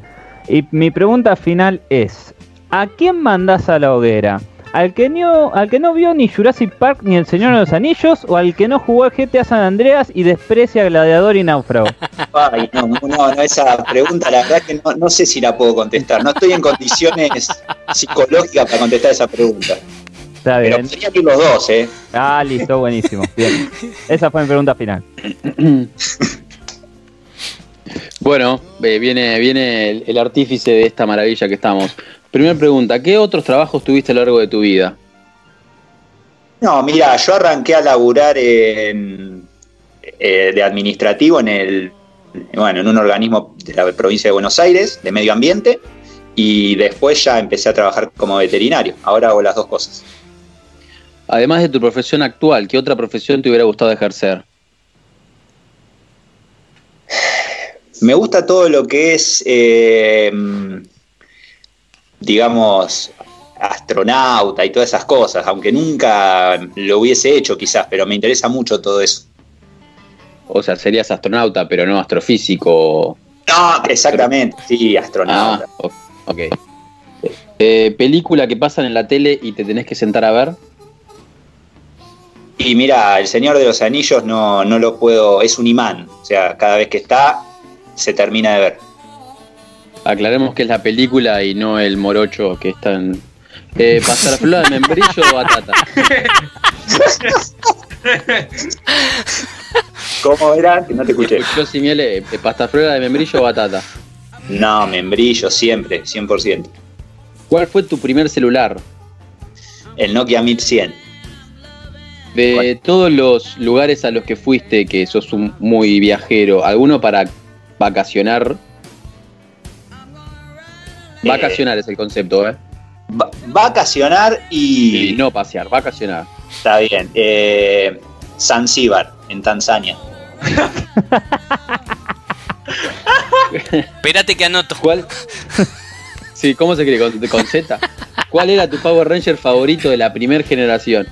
Y mi pregunta final es, ¿a quién mandás a la hoguera? ¿Al que, no, ¿Al que no vio ni Jurassic Park ni El Señor de los Anillos? ¿O al que no jugó GTA San Andreas y desprecia Gladiador y Náufrago?
Ay, no, no, no, esa pregunta la verdad que no, no sé si la puedo contestar. No estoy en condiciones psicológicas para contestar esa pregunta.
Está
Pero
bien.
podrían ir los dos, ¿eh?
Ah, listo, buenísimo. Bien. Esa fue mi pregunta final.
Bueno, eh, viene, viene el, el artífice de esta maravilla que estamos. Primera pregunta, ¿qué otros trabajos tuviste a lo largo de tu vida?
No, mira, yo arranqué a laburar en, eh, de administrativo en el bueno, en un organismo de la provincia de Buenos Aires, de medio ambiente, y después ya empecé a trabajar como veterinario. Ahora hago las dos cosas.
Además de tu profesión actual, ¿qué otra profesión te hubiera gustado ejercer?
Me gusta todo lo que es, eh, digamos, astronauta y todas esas cosas, aunque nunca lo hubiese hecho quizás, pero me interesa mucho todo eso.
O sea, serías astronauta, pero no astrofísico.
No, exactamente, sí,
Ah,
astronauta.
o- ok. Eh, película que pasan en la tele y te tenés que sentar a ver.
Y mira, El Señor de los Anillos no, no lo puedo, es un imán, o sea, cada vez que está, se termina de ver.
Aclaremos que es la película y no el morocho que está en. Eh, ¿Pasarfloa de membrillo o batata?
¿Cómo era? Que no te escuché.
Yo si miel, eh, ¿Pastarfloa de membrillo o batata?
No, membrillo siempre, 100%.
¿Cuál fue tu primer celular?
El Nokia 1100.
De
¿Cuál?
todos los lugares a los que fuiste, que sos un muy viajero, ¿alguno para vacacionar?
Eh.
Vacacionar es el concepto, ¿eh?
Va- vacacionar y...
Y no pasear, vacacionar.
Está bien. Eh, Zanzíbar, en Tanzania.
Espérate que anoto.
¿Cuál? Sí, ¿cómo se escribe? ¿Con, con Z? ¿Cuál era tu Power Ranger favorito de la primera generación?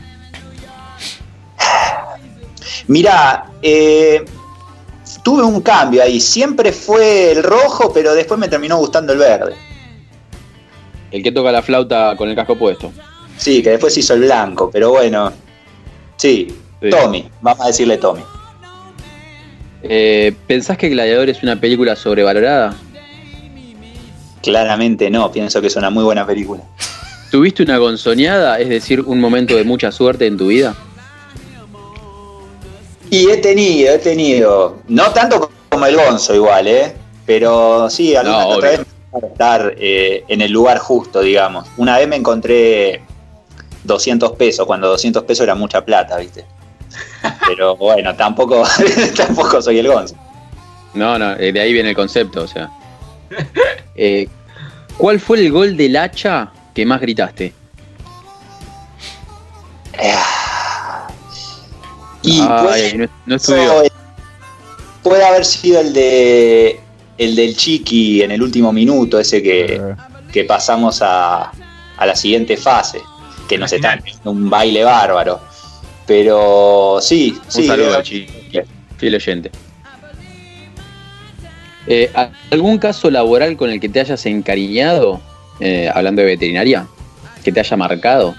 Mira, eh, tuve un cambio ahí. Siempre fue el rojo, pero después me terminó gustando el verde.
El que toca la flauta con el casco puesto.
Sí, que después hizo el blanco, pero bueno. Sí,
Sí.
Tommy, vamos a decirle Tommy.
Eh, ¿Pensás que Gladiador es una película sobrevalorada?
Claramente no, pienso que es una muy buena película.
¿Tuviste una gonzoneada, es decir, un momento de mucha suerte en tu vida?
Y he tenido, he tenido, no tanto como el Gonzo igual, ¿eh? Pero sí, alguna
No,
otra vez me estar eh, en el lugar justo, digamos. Una vez me encontré 200 pesos, cuando 200 pesos era mucha plata, ¿viste? Pero bueno, tampoco, tampoco soy el Gonzo.
No, no, eh, de ahí viene el concepto, o sea. Eh, ¿Cuál fue el gol del hacha que más gritaste?
Y
Ay,
puede,
no, no estudió.
puede haber sido el de el del Chiqui en el último minuto, ese que,
Eh,
que pasamos a, a la siguiente fase, que nos está haciendo un baile bárbaro. Pero sí,
Un
sí.
saludo
eh,
al Chiqui, fiel oyente. Eh, ¿a- ¿Algún caso laboral con el que te hayas encariñado, eh, hablando de veterinaria, que te haya marcado?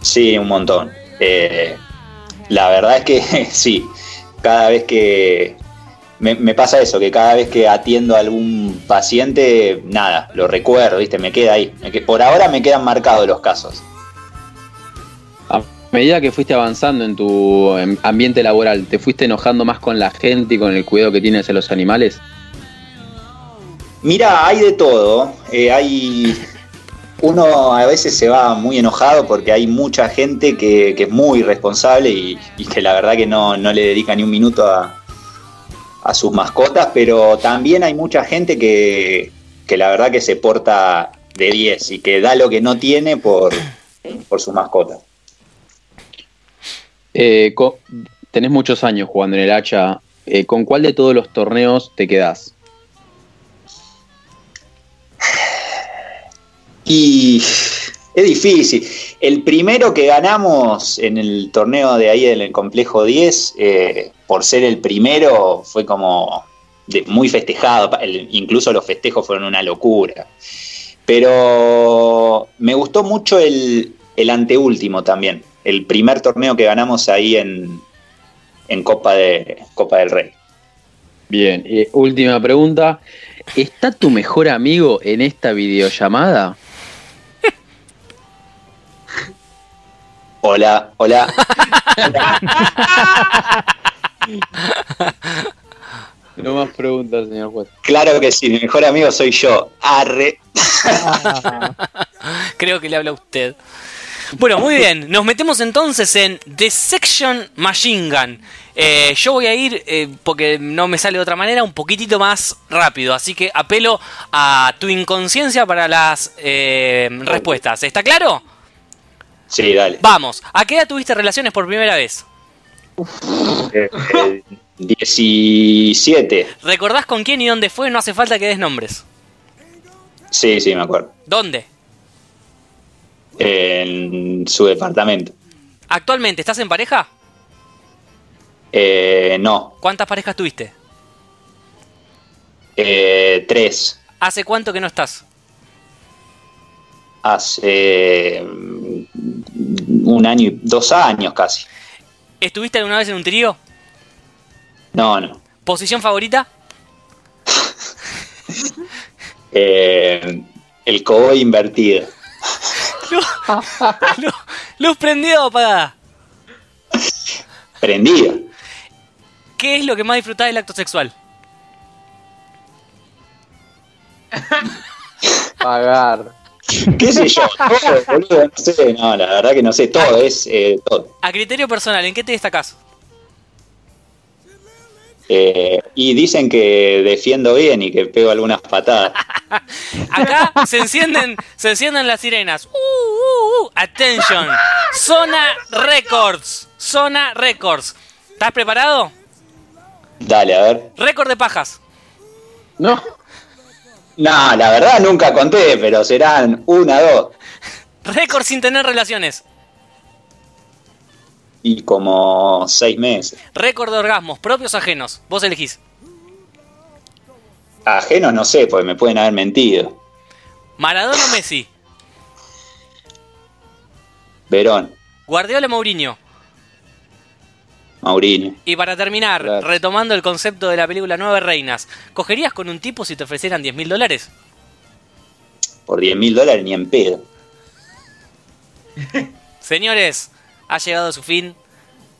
Sí, un montón. Eh, la verdad es que sí, cada vez que me, me pasa eso, que cada vez que atiendo a algún paciente, nada, lo recuerdo, ¿viste? Me queda ahí. Por ahora me quedan marcados los casos.
A medida que fuiste avanzando en tu em, ambiente laboral, ¿te fuiste enojando más con la gente y con el cuidado que tienes hacia los animales?
Mira, hay de todo. eh, hay, uno a veces se va muy enojado porque hay mucha gente que, es muy responsable y, que la verdad que no, no le dedica ni un minuto a, sus mascotas, pero también hay mucha gente que, que la verdad que se porta de 10 y que da lo que no tiene por, por sus mascotas.
Eh, tenés muchos años jugando en el hacha. Eh, ¿Con cuál de todos los torneos te quedás?
Y es difícil. El primero que ganamos en el torneo de ahí en el complejo 10, eh, por ser el primero, fue como muy festejado. Incluso los festejos fueron una locura. Pero me gustó mucho el, anteúltimo también. El primer torneo que ganamos ahí en, en Copa, de, Copa del Rey.
Bien, eh, última pregunta. ¿Está tu mejor amigo en esta videollamada?
Hola, hola.
No más preguntas, señor juez.
Claro que sí, mi mejor amigo soy yo. Arre.
Creo que le habla a usted. Bueno, muy bien. Nos metemos entonces en The Section Machine Gun. Eh, yo voy a ir, eh, porque no me sale de otra manera, un poquitito más rápido. Así que apelo a tu inconsciencia para las eh, respuestas. ¿Está claro?
Sí, dale.
Vamos. ¿A qué edad tuviste relaciones por primera vez?
Eh, eh, 17.
¿Recordás con quién y dónde fue? No hace falta que des nombres.
Sí, sí, me acuerdo.
¿Dónde?
En su departamento.
¿Actualmente estás en pareja?
Eh, no,
¿Cuántas parejas tuviste?
eh, tres.
¿Hace cuánto que no estás?
Hace un año y dos años casi.
¿Estuviste alguna vez en un trío?
No, no.
¿Posición favorita?
Eh, el cowboy invertido.
Luz, luz- luz prendida o apagada.
Prendido.
¿Qué es lo que más disfrutás del acto sexual?
Pagar.
¿Qué sé yo? Todo, boludo, no sé, no, la verdad que no sé. Todo es eh, todo.
A criterio personal, ¿en qué te destacás?
Eh, y dicen que defiendo bien y que pego algunas patadas.
Acá se encienden, se encienden las sirenas. Uh, uh, uh. Attention. Zona Records. Zona Records. ¿Estás preparado?
Dale, a ver.
Récord de pajas.
No.
No, la verdad nunca conté, pero serán una, dos.
Récord sin tener relaciones.
Y como seis meses.
Récord de orgasmos, propios o ajenos. Vos elegís.
Ajenos no sé, porque me pueden haber mentido.
Maradona o Messi.
Verón,
Guardiola Mourinho. Y para terminar,
Claro.
retomando el concepto de la película Nueve Reinas, ¿cogerías con un tipo si te ofrecieran 10 mil dólares?
Por 10 mil dólares ni en pedo.
Señores, ha llegado a su fin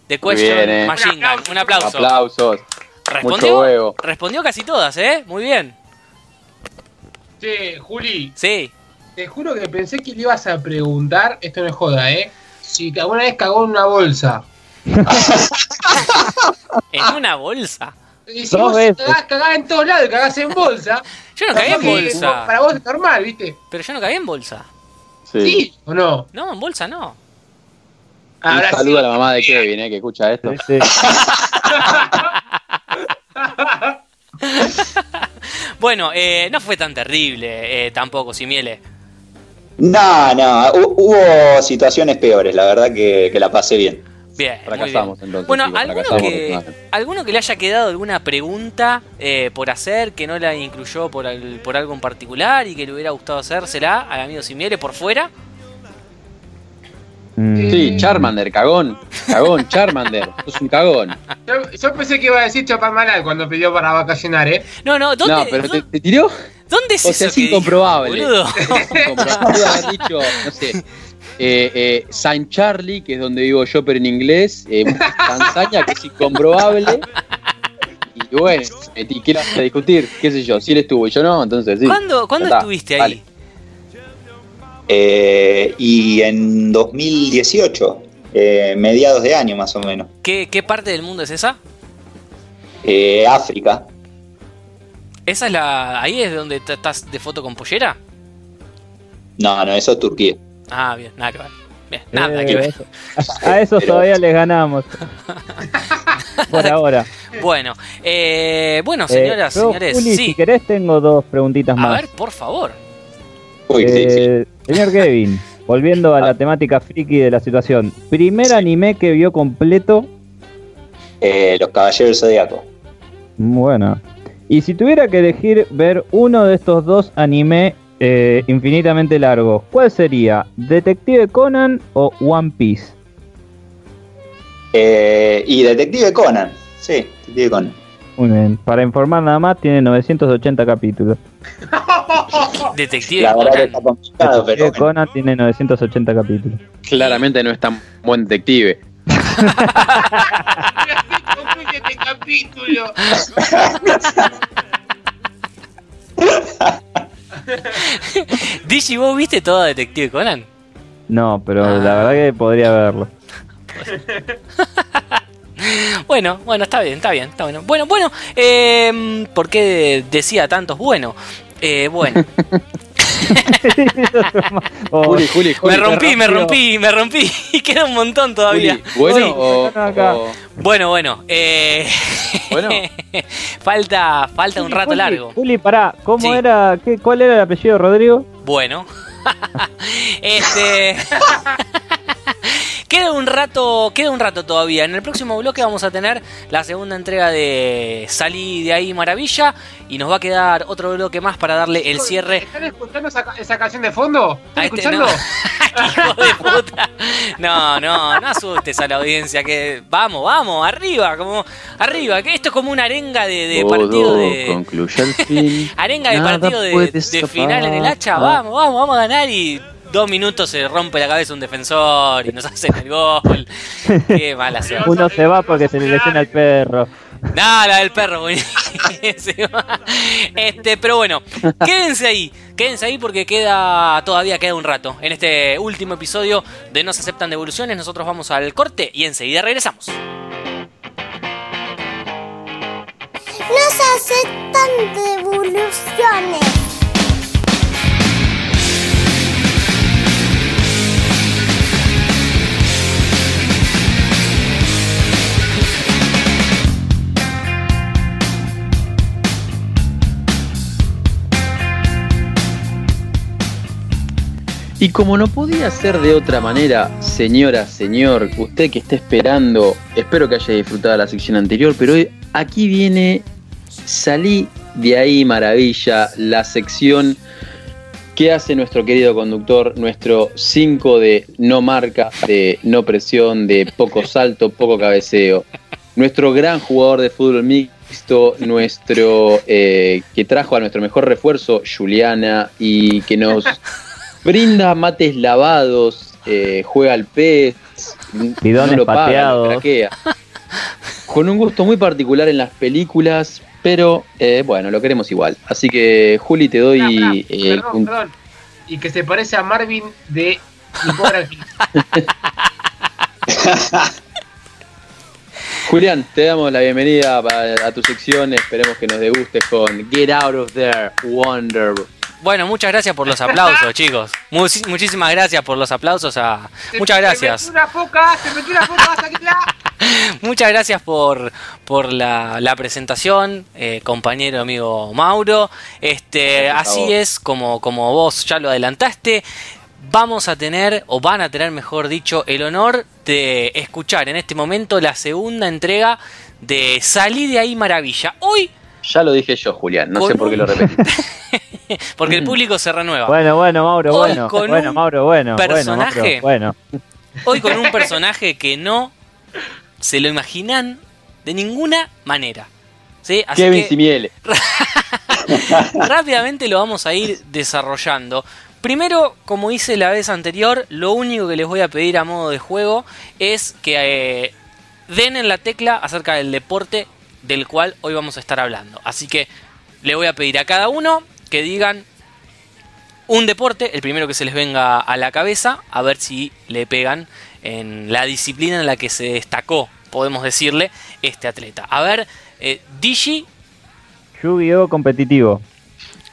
The Question
bien, eh.
Machine Gun. Un aplauso.
Aplausos.
¿Respondió?
Mucho huevo.
Respondió casi todas, ¿eh? Muy bien.
Che, Juli,
Sí.
te juro que pensé que le ibas a preguntar, esto no es joda, ¿eh? Si alguna vez cagó en una bolsa.
En una bolsa.
Y si
Dos
vos
veces.
cagás, cagás en todos lados y cagás en bolsa,
Yo no cagué en bolsa.
Para vos es normal, ¿viste?
Pero yo no cagué en bolsa.
¿Sí, o no?
No, en bolsa no.
Un saludo a la mamá de Kevin, eh, que escucha esto.
Sí, sí.
Bueno, eh, no fue tan terrible eh, tampoco, Simiele.
No, no, hu- hubo situaciones peores, la verdad que, que la pasé bien.
Bien,
Fracasamos,
bien.
entonces,
Bueno,
chicos,
¿alguno
fracasamos
que. ¿alguno que le haya quedado alguna pregunta eh, por hacer que no la incluyó por, por algo en particular y que le hubiera gustado hacérsela al amigo Simiele por fuera?
Mm,
Sí, Charmander, cagón. Cagón, Charmander. Sos un cagón.
Yo, yo pensé que iba a decir Chapán Malal cuando pidió para vacacionar, ¿eh?
No, no, ¿dónde,
No, pero te,
dónde-
te tiró.
¿dónde es
O
eso
sea, es
que dijo,
incomprobable.
boludo?
Pudo haber dicho, no sé. Eh, eh, Saint Charlie, que es donde vivo yo, pero en inglés. Eh, Tanzania, que es incomprobable. Y bueno, eh, ¿y ¿qué le vas a discutir? ¿Qué sé yo? Si él estuvo y yo no, entonces sí.
¿Cuándo, ¿cuándo
Ya está,
estuviste ahí?
vale.
Eh, y en 2018, eh, mediados de año más o menos.
¿Qué, qué parte del mundo es esa?
Eh, África.
¿Esa es la. ahí es donde estás de foto con pollera?
No, no, eso es Turquía.
Ah, bien, nada que ver. Bien, nada
Eh,
que ver.
eso. A, a esos
Pero-
todavía les ganamos. Por ahora.
Bueno, eh, bueno,
Eh,
señoras,
yo,
señores,
Juli,
sí.
si querés tengo dos preguntitas
A
más.
ver, por favor.
Uy, sí, sí.
Eh, Señor Kevin, volviendo a la
Ah.
temática friki de la situación. Primer anime que vio completo,
Eh, los Caballeros del Zodíaco.
bueno. Y si tuviera que elegir ver uno de estos dos anime eh, infinitamente largos, ¿cuál sería? ¿Detective Conan o One Piece?
Eh, y Detective Conan. Sí, Detective Conan.
Muy bien. Para informar nada más, tiene 980 capítulos.
Detective
La verdad que
Conan.
está complicado, pero
Detective
bueno.
Conan tiene 980 capítulos.
Claramente no es tan buen detective.
Este capítulo.
Digi, ¿vos viste todo Detective Conan?
No, pero
Ah.
la verdad que podría verlo.
Bueno, bueno, está bien, está bien, está bueno. Bueno, bueno, eh, ¿por qué decía tantos bueno? Eh, bueno,
Oh,
Juli, Juli, Juli.
me rompí, me rompí, me rompí y queda un montón todavía.
Juli, bueno
Sí.
o,
Bueno, bueno, eh,
Bueno.
falta, falta un
Juli,
rato
Juli,
largo.
Juli, pará, ¿cómo
Sí.
era? Qué, ¿Cuál era el apellido de Rodrigo?
Bueno. este. Queda un rato. Queda un rato todavía. En el próximo bloque vamos a tener la segunda entrega de Salí de ahí Maravilla. Y nos va a quedar otro bloque más para darle el cierre.
¿Están escuchando esa, esa canción de fondo? ¿Están
este-
escuchando?
no. Hijo de puta. No, no, no asustes a la audiencia. Que vamos, vamos, arriba, como arriba. Que esto es como una arenga de, de partido de.
concluye al fin.
Arenga de
Nada
partido de, de final en el hacha. Vamos, vamos, vamos a ganar y dos minutos se rompe la cabeza un defensor y nos hacen el gol. Qué mala suerte.
Uno se va porque se le lesiona el perro.
Nada, la del perro, buenísimo. Este, pero bueno, quédense ahí, quédense ahí porque queda todavía queda un rato. En este último episodio de No se aceptan devoluciones, nosotros vamos al corte y enseguida regresamos.
No se aceptan devoluciones.
Y como no podía ser de otra manera, señora, señor, usted que está esperando, espero que haya disfrutado la sección anterior, pero hoy aquí viene, salí de ahí maravilla, la sección que hace nuestro querido conductor, nuestro 5 de no marca, de no presión, de poco salto, poco cabeceo, nuestro gran jugador de fútbol mixto, nuestro eh, que trajo a nuestro mejor refuerzo, Juliana, y que nos brinda mates lavados, eh, juega al pez,
Bidones
no lo paga,
pateados.
lo craquea. Con un gusto muy particular en las películas, pero eh, bueno, lo queremos igual. Así que, Juli, te doy eh,
perdón,
un-
perdón. Y que se parece a Marvin de.
Julián, te damos la bienvenida a, a tu sección. Esperemos que nos degustes con Get Out of There, Wonder.
Bueno, muchas gracias por los aplausos, chicos. Muchísimas gracias por los aplausos. A...
Se-
Muchas
Se
gracias.
metió una foca, se metió una foca, sáquenla.
Muchas gracias por, por la, la presentación, eh, compañero amigo Mauro. Este, así es, como, como vos ya lo adelantaste. Vamos a tener, o van a tener, mejor dicho, el honor de escuchar en este momento la segunda entrega de Salí de ahí Maravilla. Hoy,
Ya lo dije yo, Julián. No sé por qué
un-
lo repetí.
porque el público se renueva.
Bueno, bueno, Mauro,
Hoy
bueno.
con
Bueno,
un
Mauro, bueno.
personaje.
Bueno, Mauro, bueno.
Hoy con un personaje que no se lo imaginan de ninguna manera. ¿Sí? Así
Kevin
que-
Simiele.
Rápidamente lo vamos a ir desarrollando. Primero, como hice la vez anterior, lo único que les voy a pedir a modo de juego es que eh, den en la tecla acerca del deporte del cual hoy vamos a estar hablando. Así que le voy a pedir a cada uno que digan un deporte, el primero que se les venga a la cabeza, a ver si le pegan en la disciplina en la que se destacó, podemos decirle, este atleta. A ver, eh, Digi,
Yu-Gi-Oh! competitivo.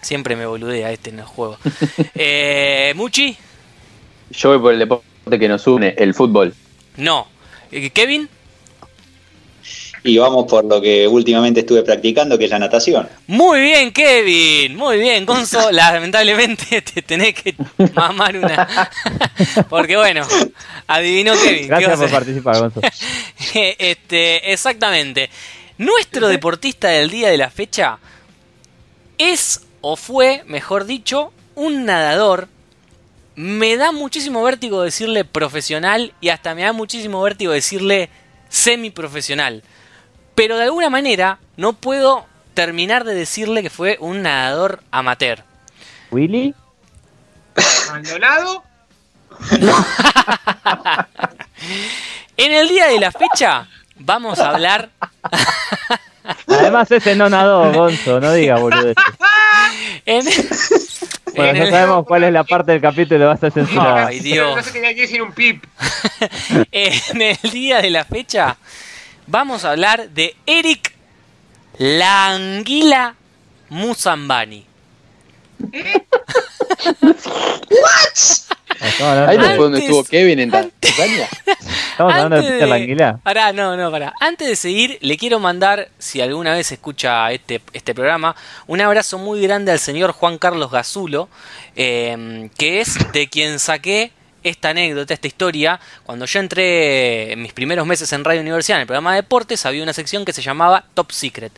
siempre me boludea este en el juego. Eh, Muchi,
Yo voy por el deporte que nos une, el fútbol.
no. Eh, Kevin,
Y vamos por lo que últimamente estuve practicando, que es la natación.
muy bien, Kevin, muy bien. Gonzo, lamentablemente te tenés que mamar una. Porque bueno, adivinó Kevin. ¿qué va a
Gracias por participar, Gonzo.
este, exactamente. Nuestro deportista del día de la fecha es o fue, mejor dicho, un nadador. Me da muchísimo vértigo decirle profesional y hasta me da muchísimo vértigo decirle semiprofesional. Pero de alguna manera no puedo terminar de decirle que fue un nadador amateur.
¿Willy?
Maldonado.
En el día de la fecha vamos a hablar
Además ese no nadó, Gonzo, no digas boludo.
en,
Bueno,
en
ya
el-
sabemos cuál es la parte del capítulo vas a censurar.
Ay, Dios.
No se tenía que decir un pip.
en el día de la fecha vamos a hablar de Eric la anguila Musambani.
Hablando,
Ahí fue donde estuvo Kevin en Tanzania.
estamos hablando de Peter Languila.
Pará, no, no, pará. Antes de seguir, le quiero mandar, si alguna vez escucha este, este programa, un abrazo muy grande al señor Juan Carlos Gazulo, eh, que es de quien saqué esta anécdota, esta historia. Cuando yo entré en mis primeros meses en Radio Universidad, en el programa de deportes, había una sección que se llamaba Top Secret.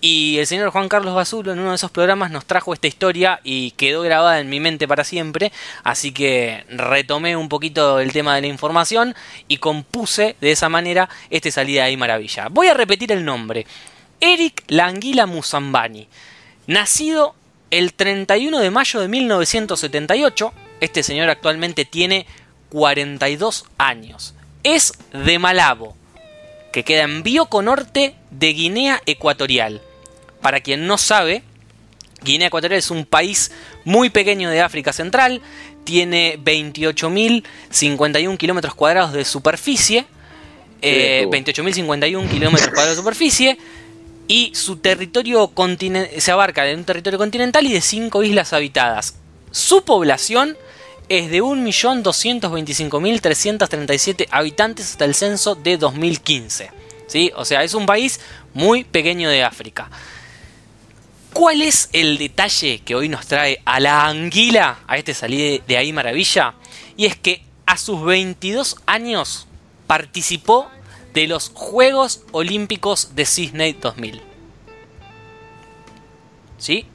Y el señor Juan Carlos Gazulo en uno de esos programas nos trajo esta historia y quedó grabada en mi mente para siempre. Así que retomé un poquito el tema de la información y compuse de esa manera este salida ahí maravilla. Voy a repetir el nombre. Eric Languila Musambani. Nacido el 31 de mayo de 1978. Este señor actualmente tiene 42 años. Es de Malabo, que queda en Bioko Norte de Guinea Ecuatorial. Para quien no sabe, Guinea Ecuatorial es un país muy pequeño de África Central, tiene 28.051 kilómetros cuadrados de superficie, eh,
Sí, tú.
28.051 kilómetros cuadrados de superficie, y su territorio se abarca de un territorio continental y de 5 islas habitadas. Su población es de 1.225.337 habitantes hasta el censo de 2015. ¿sí? O sea, es un país muy pequeño de África. ¿Cuál es el detalle que hoy nos trae a la anguila a este salir de ahí maravilla? Y es que a sus 22 años participó de los Juegos Olímpicos de Sydney 2000. ¿Sí?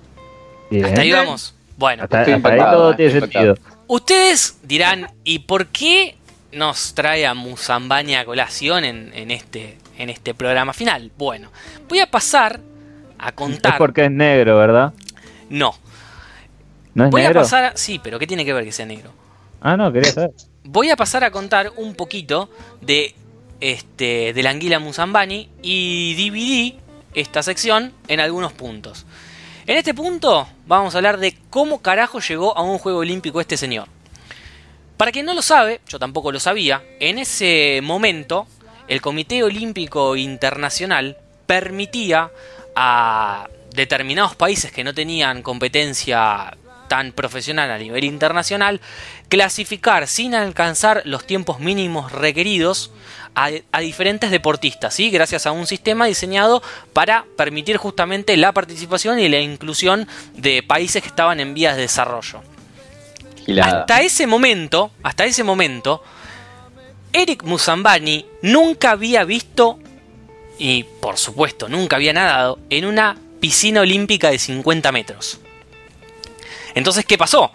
Bien.
Hasta ahí vamos. Bueno,
Hasta, hasta ahí todo tiene sentido.
ustedes dirán, ¿y por qué nos trae a Musambani a colación en, en este, en este programa final? Bueno, voy a pasar a
Es
contar.
porque es negro, ¿verdad?
No,
¿No es
voy
negro?
a pasar a... Sí, pero ¿qué tiene que ver que sea negro?
Ah, no, quería saber.
voy a pasar a contar un poquito de este de la anguila Musambani y dividí esta sección en algunos puntos. En este punto vamos a hablar de cómo carajo llegó a un juego olímpico este señor. Para quien no lo sabe, yo tampoco lo sabía, en ese momento el Comité Olímpico Internacional permitía a determinados países que no tenían competencia tan profesional a nivel internacional clasificar sin alcanzar los tiempos mínimos requeridos a, a diferentes deportistas, ¿sí? gracias a un sistema diseñado para permitir justamente la participación y la inclusión de países que estaban en vías de desarrollo. Hasta ese momento, hasta ese momento, Eric Musambani nunca había visto y por supuesto nunca había nadado en una piscina olímpica de 50 metros. Entonces, ¿qué pasó?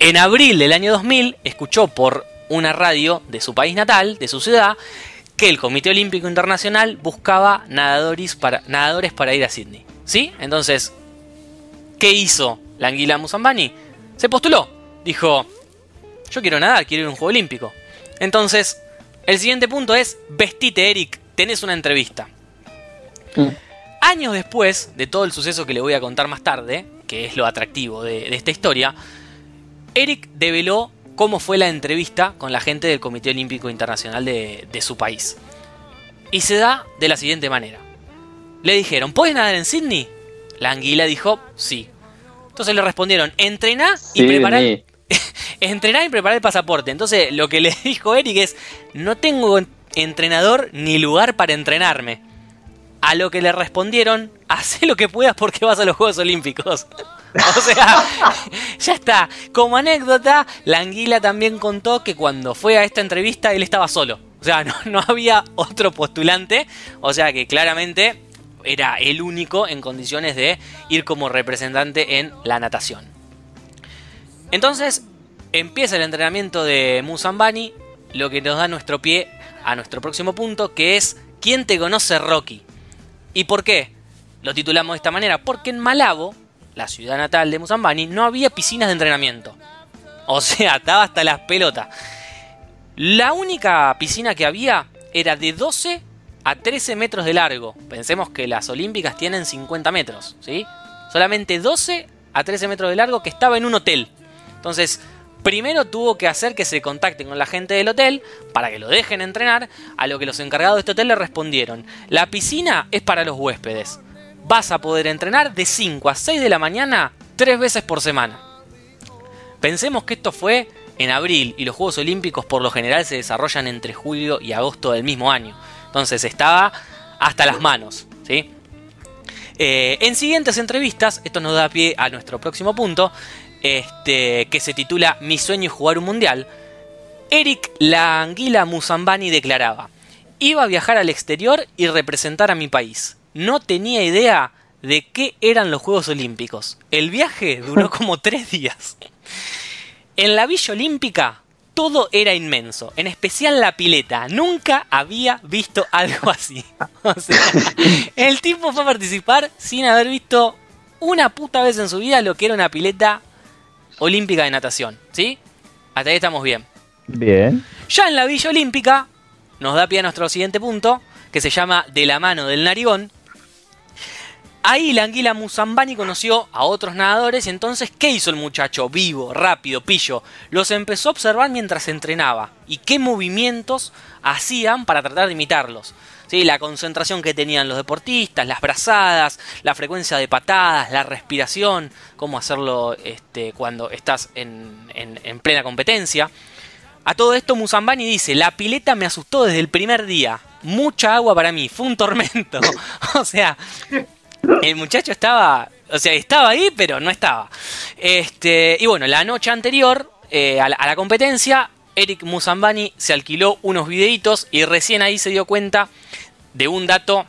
En abril del año 2000 escuchó por una radio de su país natal, de su ciudad, que el Comité Olímpico Internacional buscaba nadadores para, nadadores para ir a Sydney. ¿Sí? Entonces, ¿qué hizo la anguila Musambani? Se postuló. Dijo, yo quiero nadar, quiero ir a un Juego Olímpico. Entonces, el siguiente punto es, vestite Eric, tenés una entrevista.
Mm.
Años después de todo el suceso que le voy a contar más tarde, que es lo atractivo de, de esta historia, Eric develó cómo fue la entrevista con la gente del Comité Olímpico Internacional de, de su país. Y se da de la siguiente manera. Le dijeron, ¿puedes nadar en Sydney? La anguila dijo, sí. Entonces le respondieron, entrená y
Sí,
prepará,
ni-
entrená y prepará el pasaporte. Entonces lo que le dijo Eric es, no tengo entrenador ni lugar para entrenarme. A lo que le respondieron, haz lo que puedas porque vas a los Juegos Olímpicos. O sea, ya está. Como anécdota, la anguila también contó que cuando fue a esta entrevista él estaba solo. O sea, no, no había otro postulante. O sea que claramente era el único en condiciones de ir como representante en la natación. Entonces empieza el entrenamiento de Musambani, lo que nos da nuestro pie a nuestro próximo punto, que es ¿Quién te conoce Rocky? ¿Y por qué? Lo titulamos de esta manera, porque en Malabo, la ciudad natal de Musambani, no había piscinas de entrenamiento. O sea, estaba hasta las pelotas. La única piscina que había era de 12 a 13 metros de largo. Pensemos que las olímpicas tienen 50 metros, ¿sí? Solamente 12 a 13 metros de largo que estaba en un hotel. Entonces, primero tuvo que hacer que se contacten con la gente del hotel para que lo dejen entrenar, a lo que los encargados de este hotel le respondieron, la piscina es para los huéspedes. Vas a poder entrenar de 5 a 6 de la mañana tres veces por semana. Pensemos que esto fue en abril y los Juegos Olímpicos por lo general se desarrollan entre julio y agosto del mismo año. Entonces estaba hasta las manos, ¿sí? Eh, en siguientes entrevistas, esto nos da pie a nuestro próximo punto, este, que se titula Mi sueño es jugar un mundial. Eric la anguila Musambani declaraba: Iba a viajar al exterior y representar a mi país. No tenía idea de qué eran los Juegos Olímpicos. El viaje duró como tres días. En la Villa Olímpica todo era inmenso, en especial la pileta. Nunca había visto algo así. O sea, el tipo fue a participar sin haber visto una puta vez en su vida lo que era una pileta olímpica de natación. ¿Sí? Hasta ahí estamos bien.
Bien.
Ya en la Villa Olímpica nos da pie a nuestro siguiente punto, que se llama De la mano del narigón. Ahí la anguila Musambani conoció a otros nadadores y entonces, ¿qué hizo el muchacho? Vivo, rápido, pillo. Los empezó a observar mientras entrenaba y qué movimientos hacían para tratar de imitarlos. ¿Sí? La concentración que tenían los deportistas, las brazadas, la frecuencia de patadas, la respiración, cómo hacerlo este, cuando estás en- en- en plena competencia. A todo esto Musambani dice, la pileta me asustó desde el primer día. Mucha agua para mí, fue un tormento. o sea, el muchacho estaba, o sea, estaba ahí, pero no estaba. Este, y bueno, la noche anterior eh, a, la, a la competencia, Eric Musambani se alquiló unos videitos y recién ahí se dio cuenta de un dato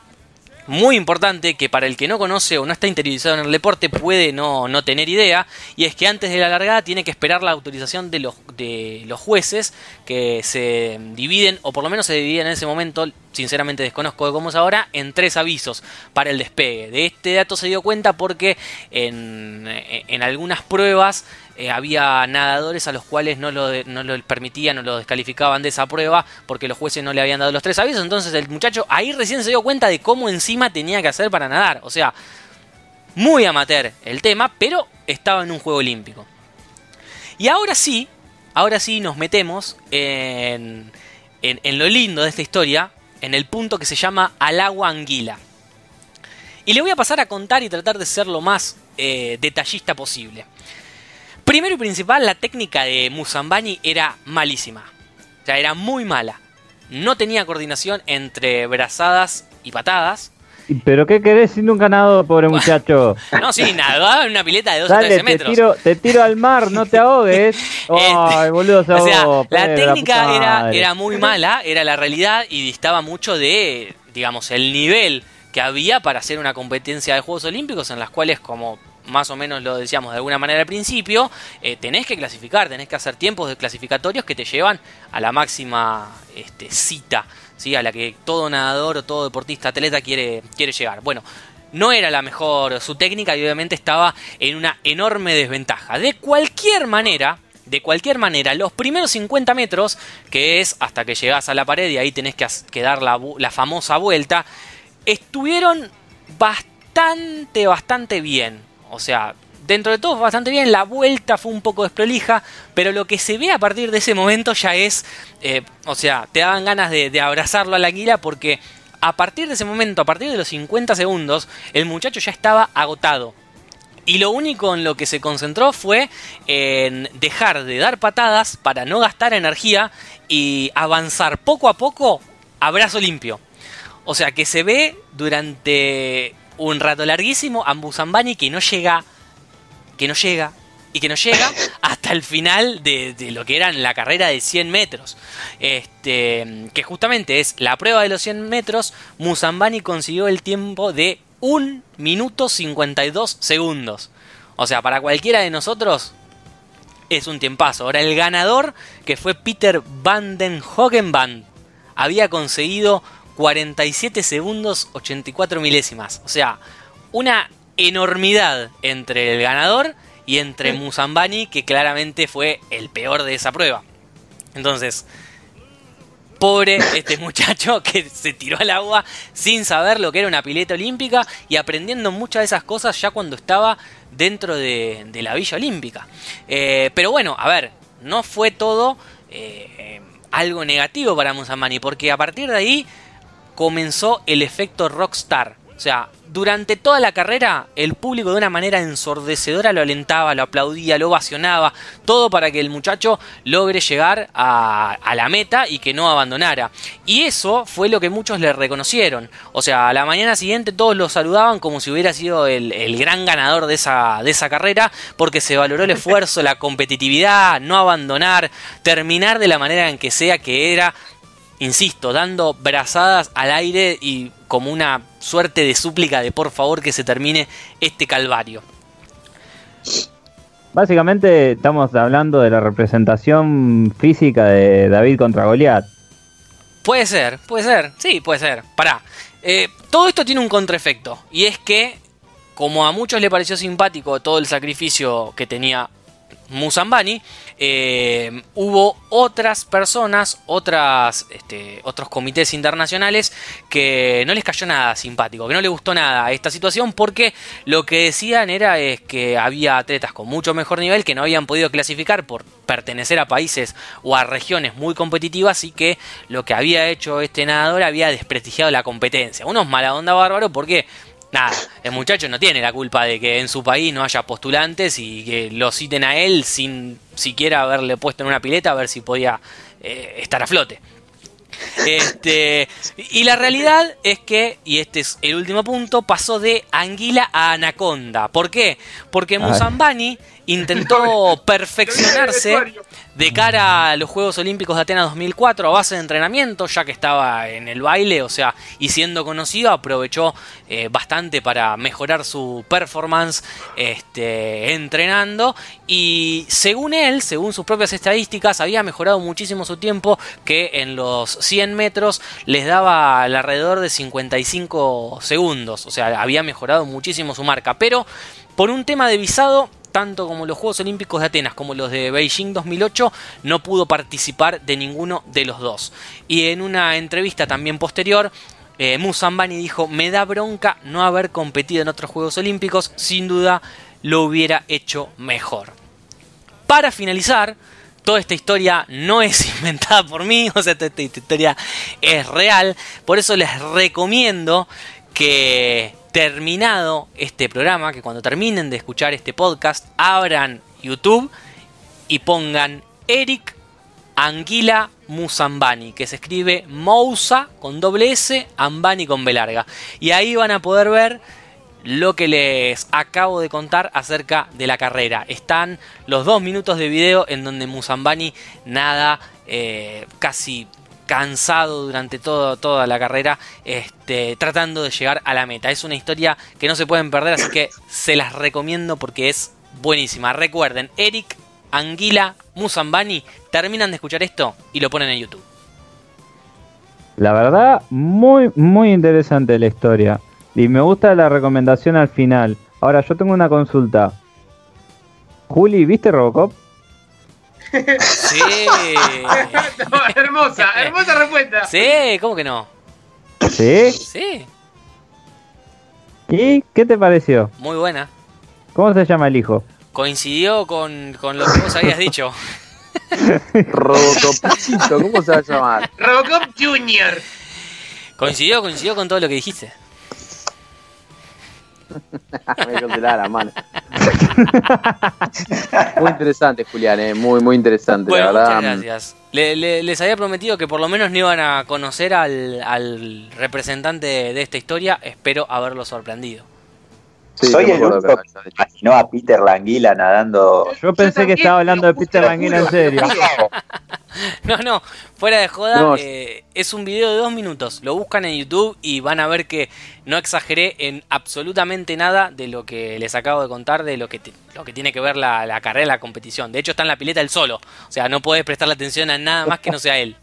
muy importante que para el que no conoce o no está interiorizado en el deporte puede no, no tener idea, y es que antes de la largada tiene que esperar la autorización de los, de los jueces que se dividen, o por lo menos se dividen en ese momento, sinceramente desconozco de cómo es ahora, en tres avisos para el despegue. De este dato se dio cuenta porque en, en algunas pruebas eh, había nadadores a los cuales no lo, no permitían o lo descalificaban de esa prueba porque los jueces no le habían dado los tres avisos. Entonces el muchacho ahí recién se dio cuenta de cómo encima tenía que hacer para nadar. O sea, muy amateur el tema, pero estaba en un juego olímpico. Y ahora sí, ahora sí nos metemos en, en lo lindo de esta historia, en el punto que se llama al agua anguila. Y le voy a pasar a contar y tratar de ser lo más eh, detallista posible. Primero y principal, la técnica de Musambani era malísima. O sea, era muy mala. No tenía coordinación entre brazadas y patadas.
¿Pero qué querés si nunca nadó, pobre muchacho?
No, sí, nadaba en una pileta de 12 o
Dale,
13
te
metros.
tiro, te tiro al mar, no te ahogues. Ay, boludo, se
O sea,
ahogó,
la técnica
puta
era, era muy mala, era la realidad y distaba mucho de, digamos, el nivel que había para hacer una competencia de Juegos Olímpicos en las cuales, como más o menos lo decíamos de alguna manera al principio, eh, tenés que clasificar, tenés que hacer tiempos de clasificatorios que te llevan a la máxima este, cita, ¿sí? a la que todo nadador o todo deportista atleta quiere, quiere llegar. Bueno, no era la mejor su técnica y obviamente estaba en una enorme desventaja. De cualquier manera, de cualquier manera, los primeros 50 metros, que es hasta que llegás a la pared y ahí tenés que, dar la, la famosa vuelta, estuvieron bastante, bastante bien. O sea, dentro de todo bastante bien, la vuelta fue un poco desprolija, pero lo que se ve a partir de ese momento ya es, eh, o sea, te daban ganas de, de abrazarlo a la anguila porque a partir de ese momento, a partir de los 50 segundos, el muchacho ya estaba agotado. Y lo único en lo que se concentró fue en dejar de dar patadas para no gastar energía y avanzar poco a poco a brazo limpio. O sea que se ve durante un rato larguísimo a Musambani que no llega, que no llega y que no llega hasta el final de, de lo que era la carrera de 100 metros. Este, que justamente es la prueba de los 100 metros. Musambani consiguió el tiempo de 1 minuto 52 segundos. O sea, para cualquiera de nosotros es un tiempazo. Ahora, el ganador, que fue Peter Van den Hogenband, había conseguido 47 segundos 84 milésimas. O sea, una enormidad entre el ganador y entre Musambani, que claramente fue el peor de esa prueba. Entonces, pobre este muchacho que se tiró al agua sin saber lo que era una pileta olímpica y aprendiendo muchas de esas cosas ya cuando estaba dentro de, de la Villa Olímpica. Eh, pero bueno, a ver, no fue todo eh, algo negativo para Musambani, porque a partir de ahí comenzó el efecto rockstar. O sea, durante toda la carrera el público de una manera ensordecedora lo alentaba, lo aplaudía, lo ovacionaba, todo para que el muchacho logre llegar a, a, la meta y que no abandonara. Y eso fue lo que muchos le reconocieron. O sea, a la mañana siguiente todos lo saludaban como si hubiera sido el, gran ganador de esa carrera, porque se valoró el esfuerzo, la competitividad, no abandonar, terminar de la manera en que sea que era insisto, dando brazadas al aire y como una suerte de súplica de por favor que se termine este calvario.
Básicamente estamos hablando de la representación física de David contra Goliat.
Puede ser, puede ser, sí, puede ser. Pará, eh, todo esto tiene un contraefecto y es que como a muchos le pareció simpático todo el sacrificio que tenía Musambani, eh, hubo otras personas, otras, este, otros comités internacionales que no les cayó nada simpático, que no les gustó nada esta situación porque lo que decían era es que había atletas con mucho mejor nivel que no habían podido clasificar por pertenecer a países o a regiones muy competitivas y que lo que había hecho este nadador había desprestigiado la competencia. Unos mala onda bárbaro porque nada, el muchacho no tiene la culpa de que en su país no haya postulantes y que lo citen a él sin siquiera haberle puesto en una pileta a ver si podía eh, estar a flote. Este, y la realidad es que, y este es el último punto, pasó de anguila a anaconda. ¿Por qué? Porque Musambani intentó perfeccionarse de cara a los Juegos Olímpicos de Atenas 2004 a base de entrenamiento, ya que estaba en el baile, o sea, y siendo conocido, aprovechó eh, bastante para mejorar su performance este, entrenando. Y según él, según sus propias estadísticas, había mejorado muchísimo su tiempo, que en los 100 metros les daba alrededor de 55 segundos, o sea, había mejorado muchísimo su marca, pero por un tema de visado tanto como los Juegos Olímpicos de Atenas como los de Beijing 2008, no pudo participar de ninguno de los dos. Y en una entrevista también posterior, eh, Musambani dijo, me da bronca no haber competido en otros Juegos Olímpicos, sin duda lo hubiera hecho mejor. Para finalizar, toda esta historia no es inventada por mí, o sea, esta, esta historia es real, por eso les recomiendo que terminado este programa, que cuando terminen de escuchar este podcast, abran YouTube y pongan Eric Anguila Musambani, que se escribe Mousa con doble S, Ambani con B larga. Y ahí van a poder ver lo que les acabo de contar acerca de la carrera. Están los dos minutos de video en donde Musambani nada eh, casi cansado durante todo, toda la carrera, este, tratando de llegar a la meta. Es una historia que no se pueden perder, así que se las recomiendo porque es buenísima. Recuerden, Eric Anguila Musambani terminan de escuchar esto y lo ponen en YouTube.
La verdad, muy, muy interesante la historia. Y me gusta la recomendación al final. Ahora, yo tengo una consulta. Juli, ¿viste Robocop?
Sí.
No, hermosa, hermosa respuesta.
Sí, ¿cómo que no?
¿Sí?
Sí,
¿Y qué te pareció?
muy buena.
¿Cómo se llama el hijo?
Coincidió con, con lo que vos habías dicho.
Robocopcito, ¿cómo se va a llamar?
Robocop Junior.
Coincidió, coincidió con todo lo que dijiste.
Me congelaba la mano. Muy interesante, Julián, eh, muy, muy interesante,
Bueno,
la verdad.
muchas gracias. Le- le- les había prometido que por lo menos no iban a conocer al, al representante de esta historia. Espero haberlo sorprendido.
Sí,
Soy el
acuerdo
único
que-
imaginó a Peter Languila nadando.
Yo pensé que estaba hablando de Peter Languila en serio.
No, no, fuera de joda,
No.
eh, es un video de dos minutos. Lo buscan en YouTube y van a ver que no exageré en absolutamente nada de lo que les acabo de contar, de lo que, lo que tiene que ver la, la carrera, la competición. De hecho, está en la pileta él solo. O sea, no podés prestarle atención a nada más que no sea él.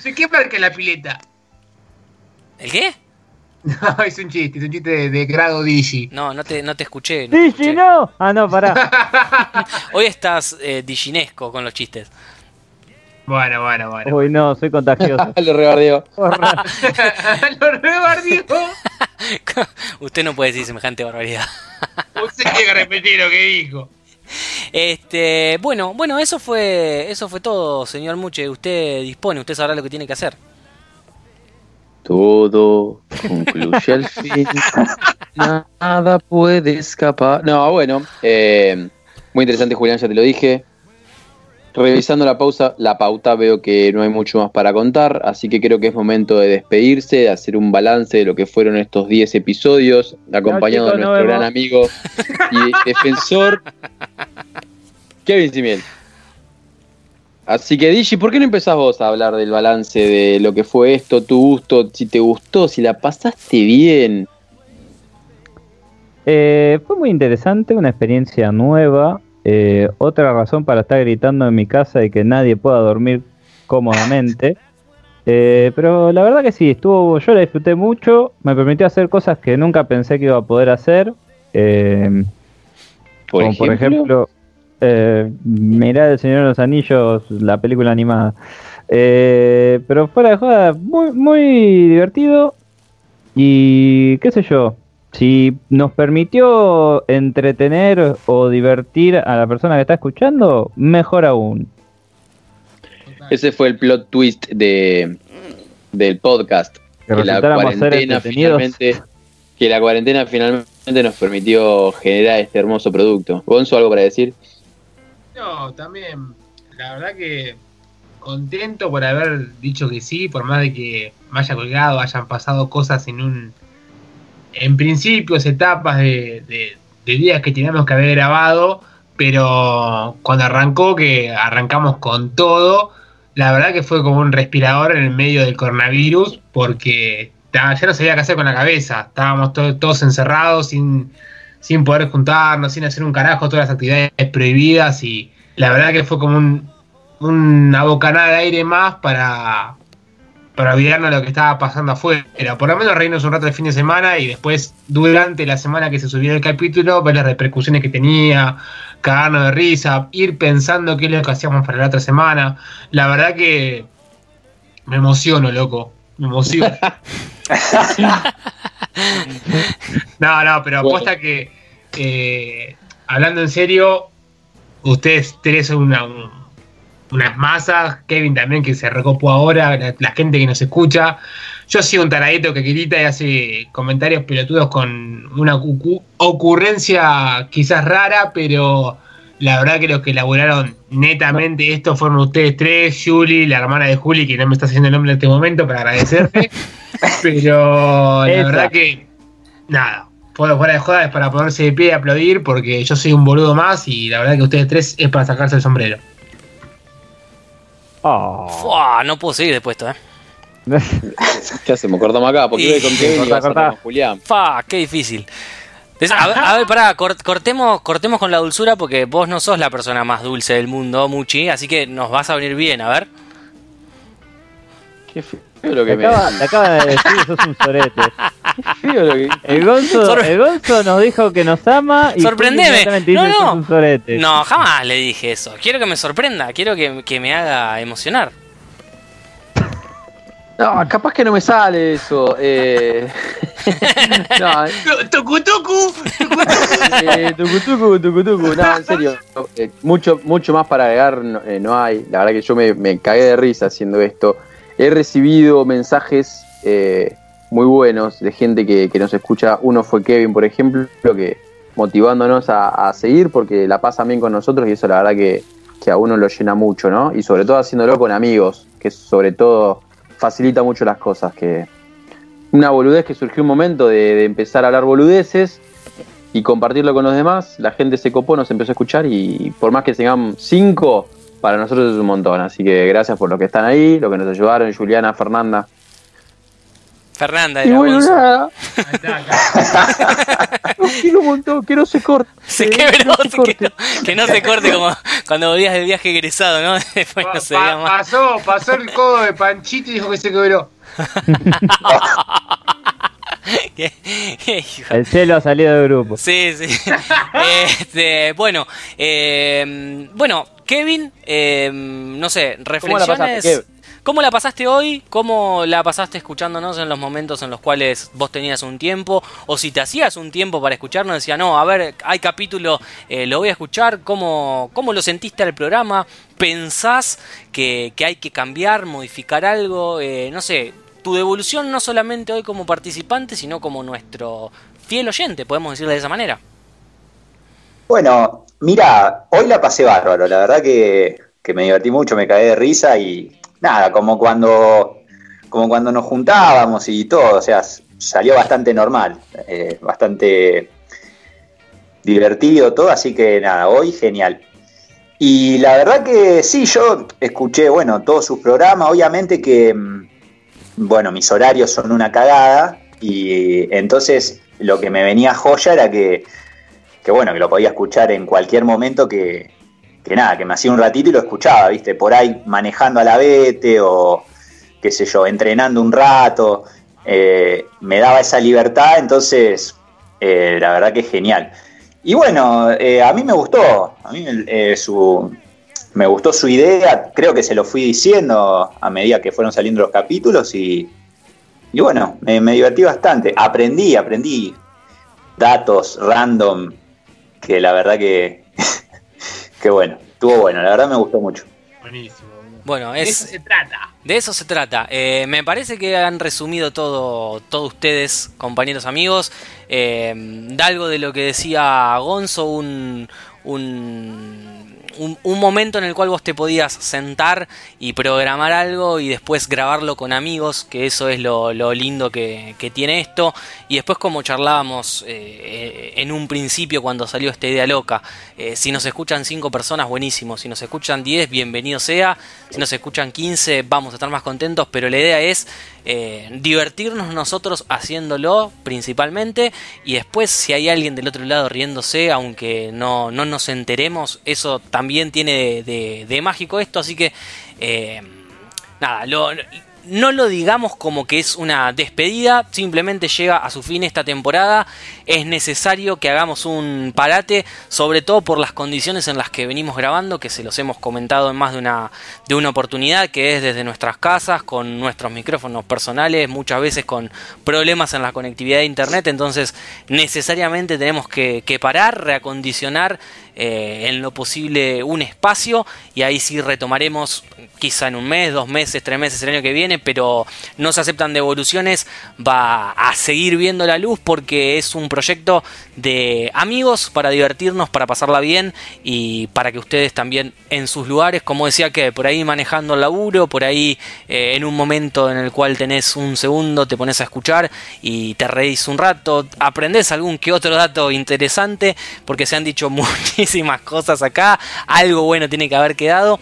Sí, ¿Qué marca la pileta?
¿El qué?
No, es un chiste, es un chiste de, de grado Digi.
No, no te, no te escuché. no te escuché.
¡Digi, no! Ah, no, pará.
Hoy estás eh, diginesco con los chistes.
Bueno, bueno, bueno.
Uy, no, soy contagioso.
Lo rebardeo.
Porra.
Lo rebardió.
Usted no puede decir semejante barbaridad.
Usted tiene que repetir lo que dijo.
Este, bueno, bueno, eso fue, eso fue todo, señor Muche. Usted dispone, usted sabrá lo que tiene que hacer.
Todo concluye al fin. Nada puede escapar. No, bueno. eh, muy interesante, Julián, ya te lo dije. Revisando la pausa, la pauta, veo que no hay mucho más para contar, así que creo que es momento de despedirse, de hacer un balance de lo que fueron estos 10 episodios, acompañado
chicos,
de nuestro gran amigo y defensor Kevin Simiel. Así que Digi, ¿por qué no empezás vos a hablar del balance de lo que fue esto, tu gusto, si te gustó, si la pasaste bien?
Eh, fue muy interesante, una experiencia nueva. eh, otra razón para estar gritando en mi casa y que nadie pueda dormir cómodamente. Eh, pero la verdad que sí, estuvo, yo la disfruté mucho, me permitió hacer cosas que nunca pensé que iba a poder hacer. eh,
Por
como
ejemplo,
por ejemplo, eh, mirar El Señor de los Anillos, la película animada. Eh, pero fuera de joda, muy, muy divertido. Y qué sé yo, si nos permitió entretener o divertir a la persona que está escuchando, mejor aún.
ese fue el plot twist de, del podcast.
Que
Que la cuarentena finalmente, que la cuarentena finalmente nos permitió generar este hermoso producto. Gonzo, ¿algo para decir?
No, también, la verdad que contento por haber dicho que sí, por más de que me haya colgado, hayan pasado cosas en un. En principios, etapas de, de- de días que teníamos que haber grabado, pero cuando arrancó, que arrancamos con todo, la verdad que fue como un respirador en el medio del coronavirus, porque ya no sabía qué hacer con la cabeza, estábamos to- todos encerrados, sin, sin poder juntarnos, sin hacer un carajo, todas las actividades prohibidas y la verdad que fue como un, una bocanada de aire más para, para olvidarnos de lo que estaba pasando afuera. Por lo menos reírnos un rato el fin de semana y después, durante la semana que se subiera el capítulo, ver las repercusiones que tenía, cagarnos de risa, ir pensando qué es lo que hacíamos para la otra semana. La verdad que me emociono, loco. Me emociono. no, no, pero
Bueno.
apuesta que, eh, hablando en serio, ustedes tres son una, un- unas masas, Kevin también que se recopó ahora, la, la gente que nos escucha. Yo soy un taradito que grita y hace comentarios pelotudos con una ocurrencia quizás rara, pero la verdad que los que elaboraron netamente esto fueron ustedes tres, Julie, la hermana de Juli, que no me está haciendo el nombre en este momento para agradecerte. pero la
Esa.
verdad que nada, fuera fuera de joda es para ponerse de pie y aplaudir porque yo soy un boludo más y la verdad que ustedes tres es para sacarse el sombrero.
Oh.
Fua, no puedo seguir después de esto, eh.
¿Qué hacemos? Cortamos acá, porque
Y-
iba con Kevin
Corta, corta.
con Julián.
Fa, qué difícil. A ver, a ver, pará, cort- cortemos, cortemos con la dulzura porque vos no sos la persona más dulce del mundo, Muchi, así que nos vas a venir bien, a ver.
Qué lo que
Te
me
acaba, te acaba de decir que sos un sorete.
Lo que
El Gonzo,
Sor-
el Gonzo nos dijo que nos ama y
Sorprendeme. No, no.
sos un sorete.
No, jamás le dije eso. Quiero que me sorprenda, quiero que, que me haga emocionar.
No, capaz que no me sale eso. Eh... no,
Tucutucu.
eh, tucutucu, tucutucu. No, en serio. eh, mucho, mucho más para agregar no, eh, no hay. La verdad que yo me, me cagué de risa haciendo esto. He recibido mensajes eh, muy buenos de gente que, que nos escucha. Uno fue Kevin, por ejemplo, que motivándonos a, a seguir porque la pasan bien con nosotros y eso la verdad que, que a uno lo llena mucho, ¿no? Y sobre todo haciéndolo con amigos, que sobre todo facilita mucho las cosas. Que una boludez que surgió un momento de, empezar a hablar boludeces y compartirlo con los demás, la gente se copó, nos empezó a escuchar y por más que tengamos cinco, para nosotros es un montón. Así que gracias por lo que están ahí, lo que nos ayudaron, Juliana, Fernanda.
Fernanda
Y
era
bueno, nada,
Ahí está, acá.
los quiero un montón, que no se corte.
Se
que
quebró,
no se
se
corte.
que no se corte como cuando volvías del viaje egresado, ¿no? Después no se
Pa-
más.
pasó, pasó el codo de Panchito y dijo que se quebró.
Qué- qué hijo.
El celo ha salido del grupo.
Sí, sí. Este, bueno, eh, bueno, Kevin, eh, no sé,
¿Cómo la
reflexiones.
pasaste?
¿Cómo la pasaste hoy? ¿Cómo la pasaste escuchándonos en los momentos en los cuales vos tenías un tiempo? O si te hacías un tiempo para escucharnos, decía, no, a ver, hay capítulo, eh, lo voy a escuchar. ¿Cómo, ¿Cómo lo sentiste al programa? ¿Pensás que, que hay que cambiar, modificar algo? Eh, no sé, tu devolución no solamente hoy como participante, sino como nuestro fiel oyente, podemos decirle de esa manera.
Bueno, mira, hoy la pasé bárbaro, la verdad que, que me divertí mucho, me caí de risa y nada, como cuando, como cuando nos juntábamos y todo, o sea, salió bastante normal, eh, bastante divertido todo, así que nada, hoy genial. Y la verdad que sí, yo escuché, bueno, todos sus programas, obviamente que, mm, bueno, mis horarios son una cagada y entonces lo que me venía joya era que que bueno, que lo podía escuchar en cualquier momento que, que nada, que me hacía un ratito y lo escuchaba, viste, por ahí manejando a la vete o qué sé yo, entrenando un rato, eh, me daba esa libertad, entonces eh, la verdad que es genial. Y bueno, eh, a mí me gustó, a mí su, me gustó su idea, creo que se lo fui diciendo a medida que fueron saliendo los capítulos y, y bueno, me, me divertí bastante, aprendí, aprendí datos random que la verdad que, que bueno, estuvo bueno, la verdad me gustó mucho.
Buenísimo.
Bueno,
De eso
es,
se trata.
de eso se trata. Eh, me parece que han resumido todo, todo ustedes, compañeros amigos. Eh, de algo de lo que decía Gonzo, un, un, un, momento en el cual vos te podías sentar y programar algo y después grabarlo con amigos, que eso es lo, lindo que, que tiene esto. Y después como charlábamos eh, en un principio cuando salió esta idea loca, eh, si nos escuchan 5 personas, buenísimo. Si nos escuchan 10, bienvenido sea. Si nos escuchan 15, vamos a estar más contentos. Pero la idea es eh, divertirnos nosotros haciéndolo principalmente. Y después si hay alguien del otro lado riéndose, aunque no, no nos enteremos, eso también tiene de, mágico esto. Así que... eh, nada, lo- no lo digamos como que es una despedida, simplemente llega a su fin esta temporada. Es necesario que hagamos un parate, sobre todo por las condiciones en las que venimos grabando, que se los hemos comentado en más de una, de una oportunidad, que es desde nuestras casas, con nuestros micrófonos personales, muchas veces con problemas en la conectividad de internet. Entonces, necesariamente tenemos que parar, reacondicionar eh, en lo posible un espacio y ahí sí retomaremos quizá en un mes, dos meses, tres meses el año que viene, pero no se aceptan devoluciones, va a seguir viendo la luz porque es un proyecto de amigos para divertirnos, para pasarla bien y para que ustedes también en sus lugares, como decía que por ahí manejando el laburo, por ahí eh, en un momento en el cual tenés un segundo, te pones a escuchar y te reís un rato, aprendés algún que otro dato interesante, porque se han dicho muchísimas cosas acá, algo bueno tiene que haber quedado.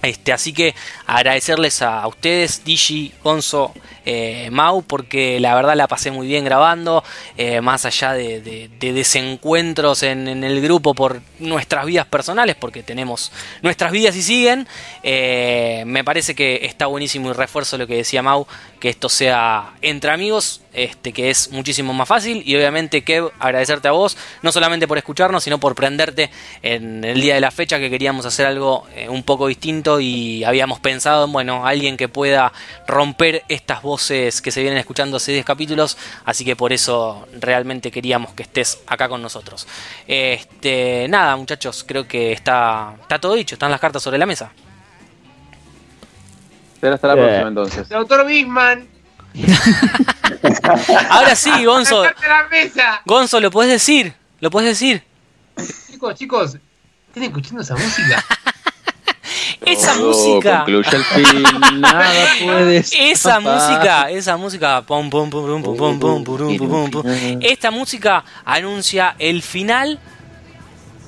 Este, así que agradecerles a, ustedes, Digi, Gonzo, eh, Mau, porque la verdad la pasé muy bien grabando, eh, más allá de, de- de desencuentros en, el grupo por nuestras vidas personales, porque tenemos nuestras vidas y siguen, eh, me parece que está buenísimo y refuerzo lo que decía Mau, que esto sea entre amigos, este, que es muchísimo más fácil, y obviamente Kev, agradecerte a vos, no solamente por escucharnos, sino por prenderte en el día de la fecha que queríamos hacer algo un poco distinto momento y habíamos pensado en, bueno, alguien que pueda romper estas voces que se vienen escuchando hace 10 capítulos, así que por eso realmente queríamos que estés acá con nosotros. Este, nada, muchachos, creo que está, está todo dicho, están las cartas sobre la mesa.
Será hasta la próxima entonces.
Doctor Bisman,
Ahora sí, Gonzo,
sacate la mesa.
Gonzo, lo puedes decir, lo puedes decir.
Chicos, chicos, ¿están escuchando esa música?
Esa música.
Concluye
Esa música, esa música. Pom, pom, pom, pom, pom, pom, pom, Esta música anuncia el final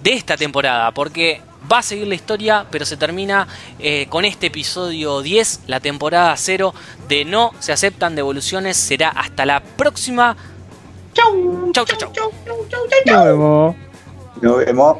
de esta temporada, porque va a seguir la historia, pero se termina con este episodio 10, la temporada 0 de No se aceptan devoluciones. Será hasta la próxima. Chau, chau, chau, chau.
Nos vemos.
Nos vemos.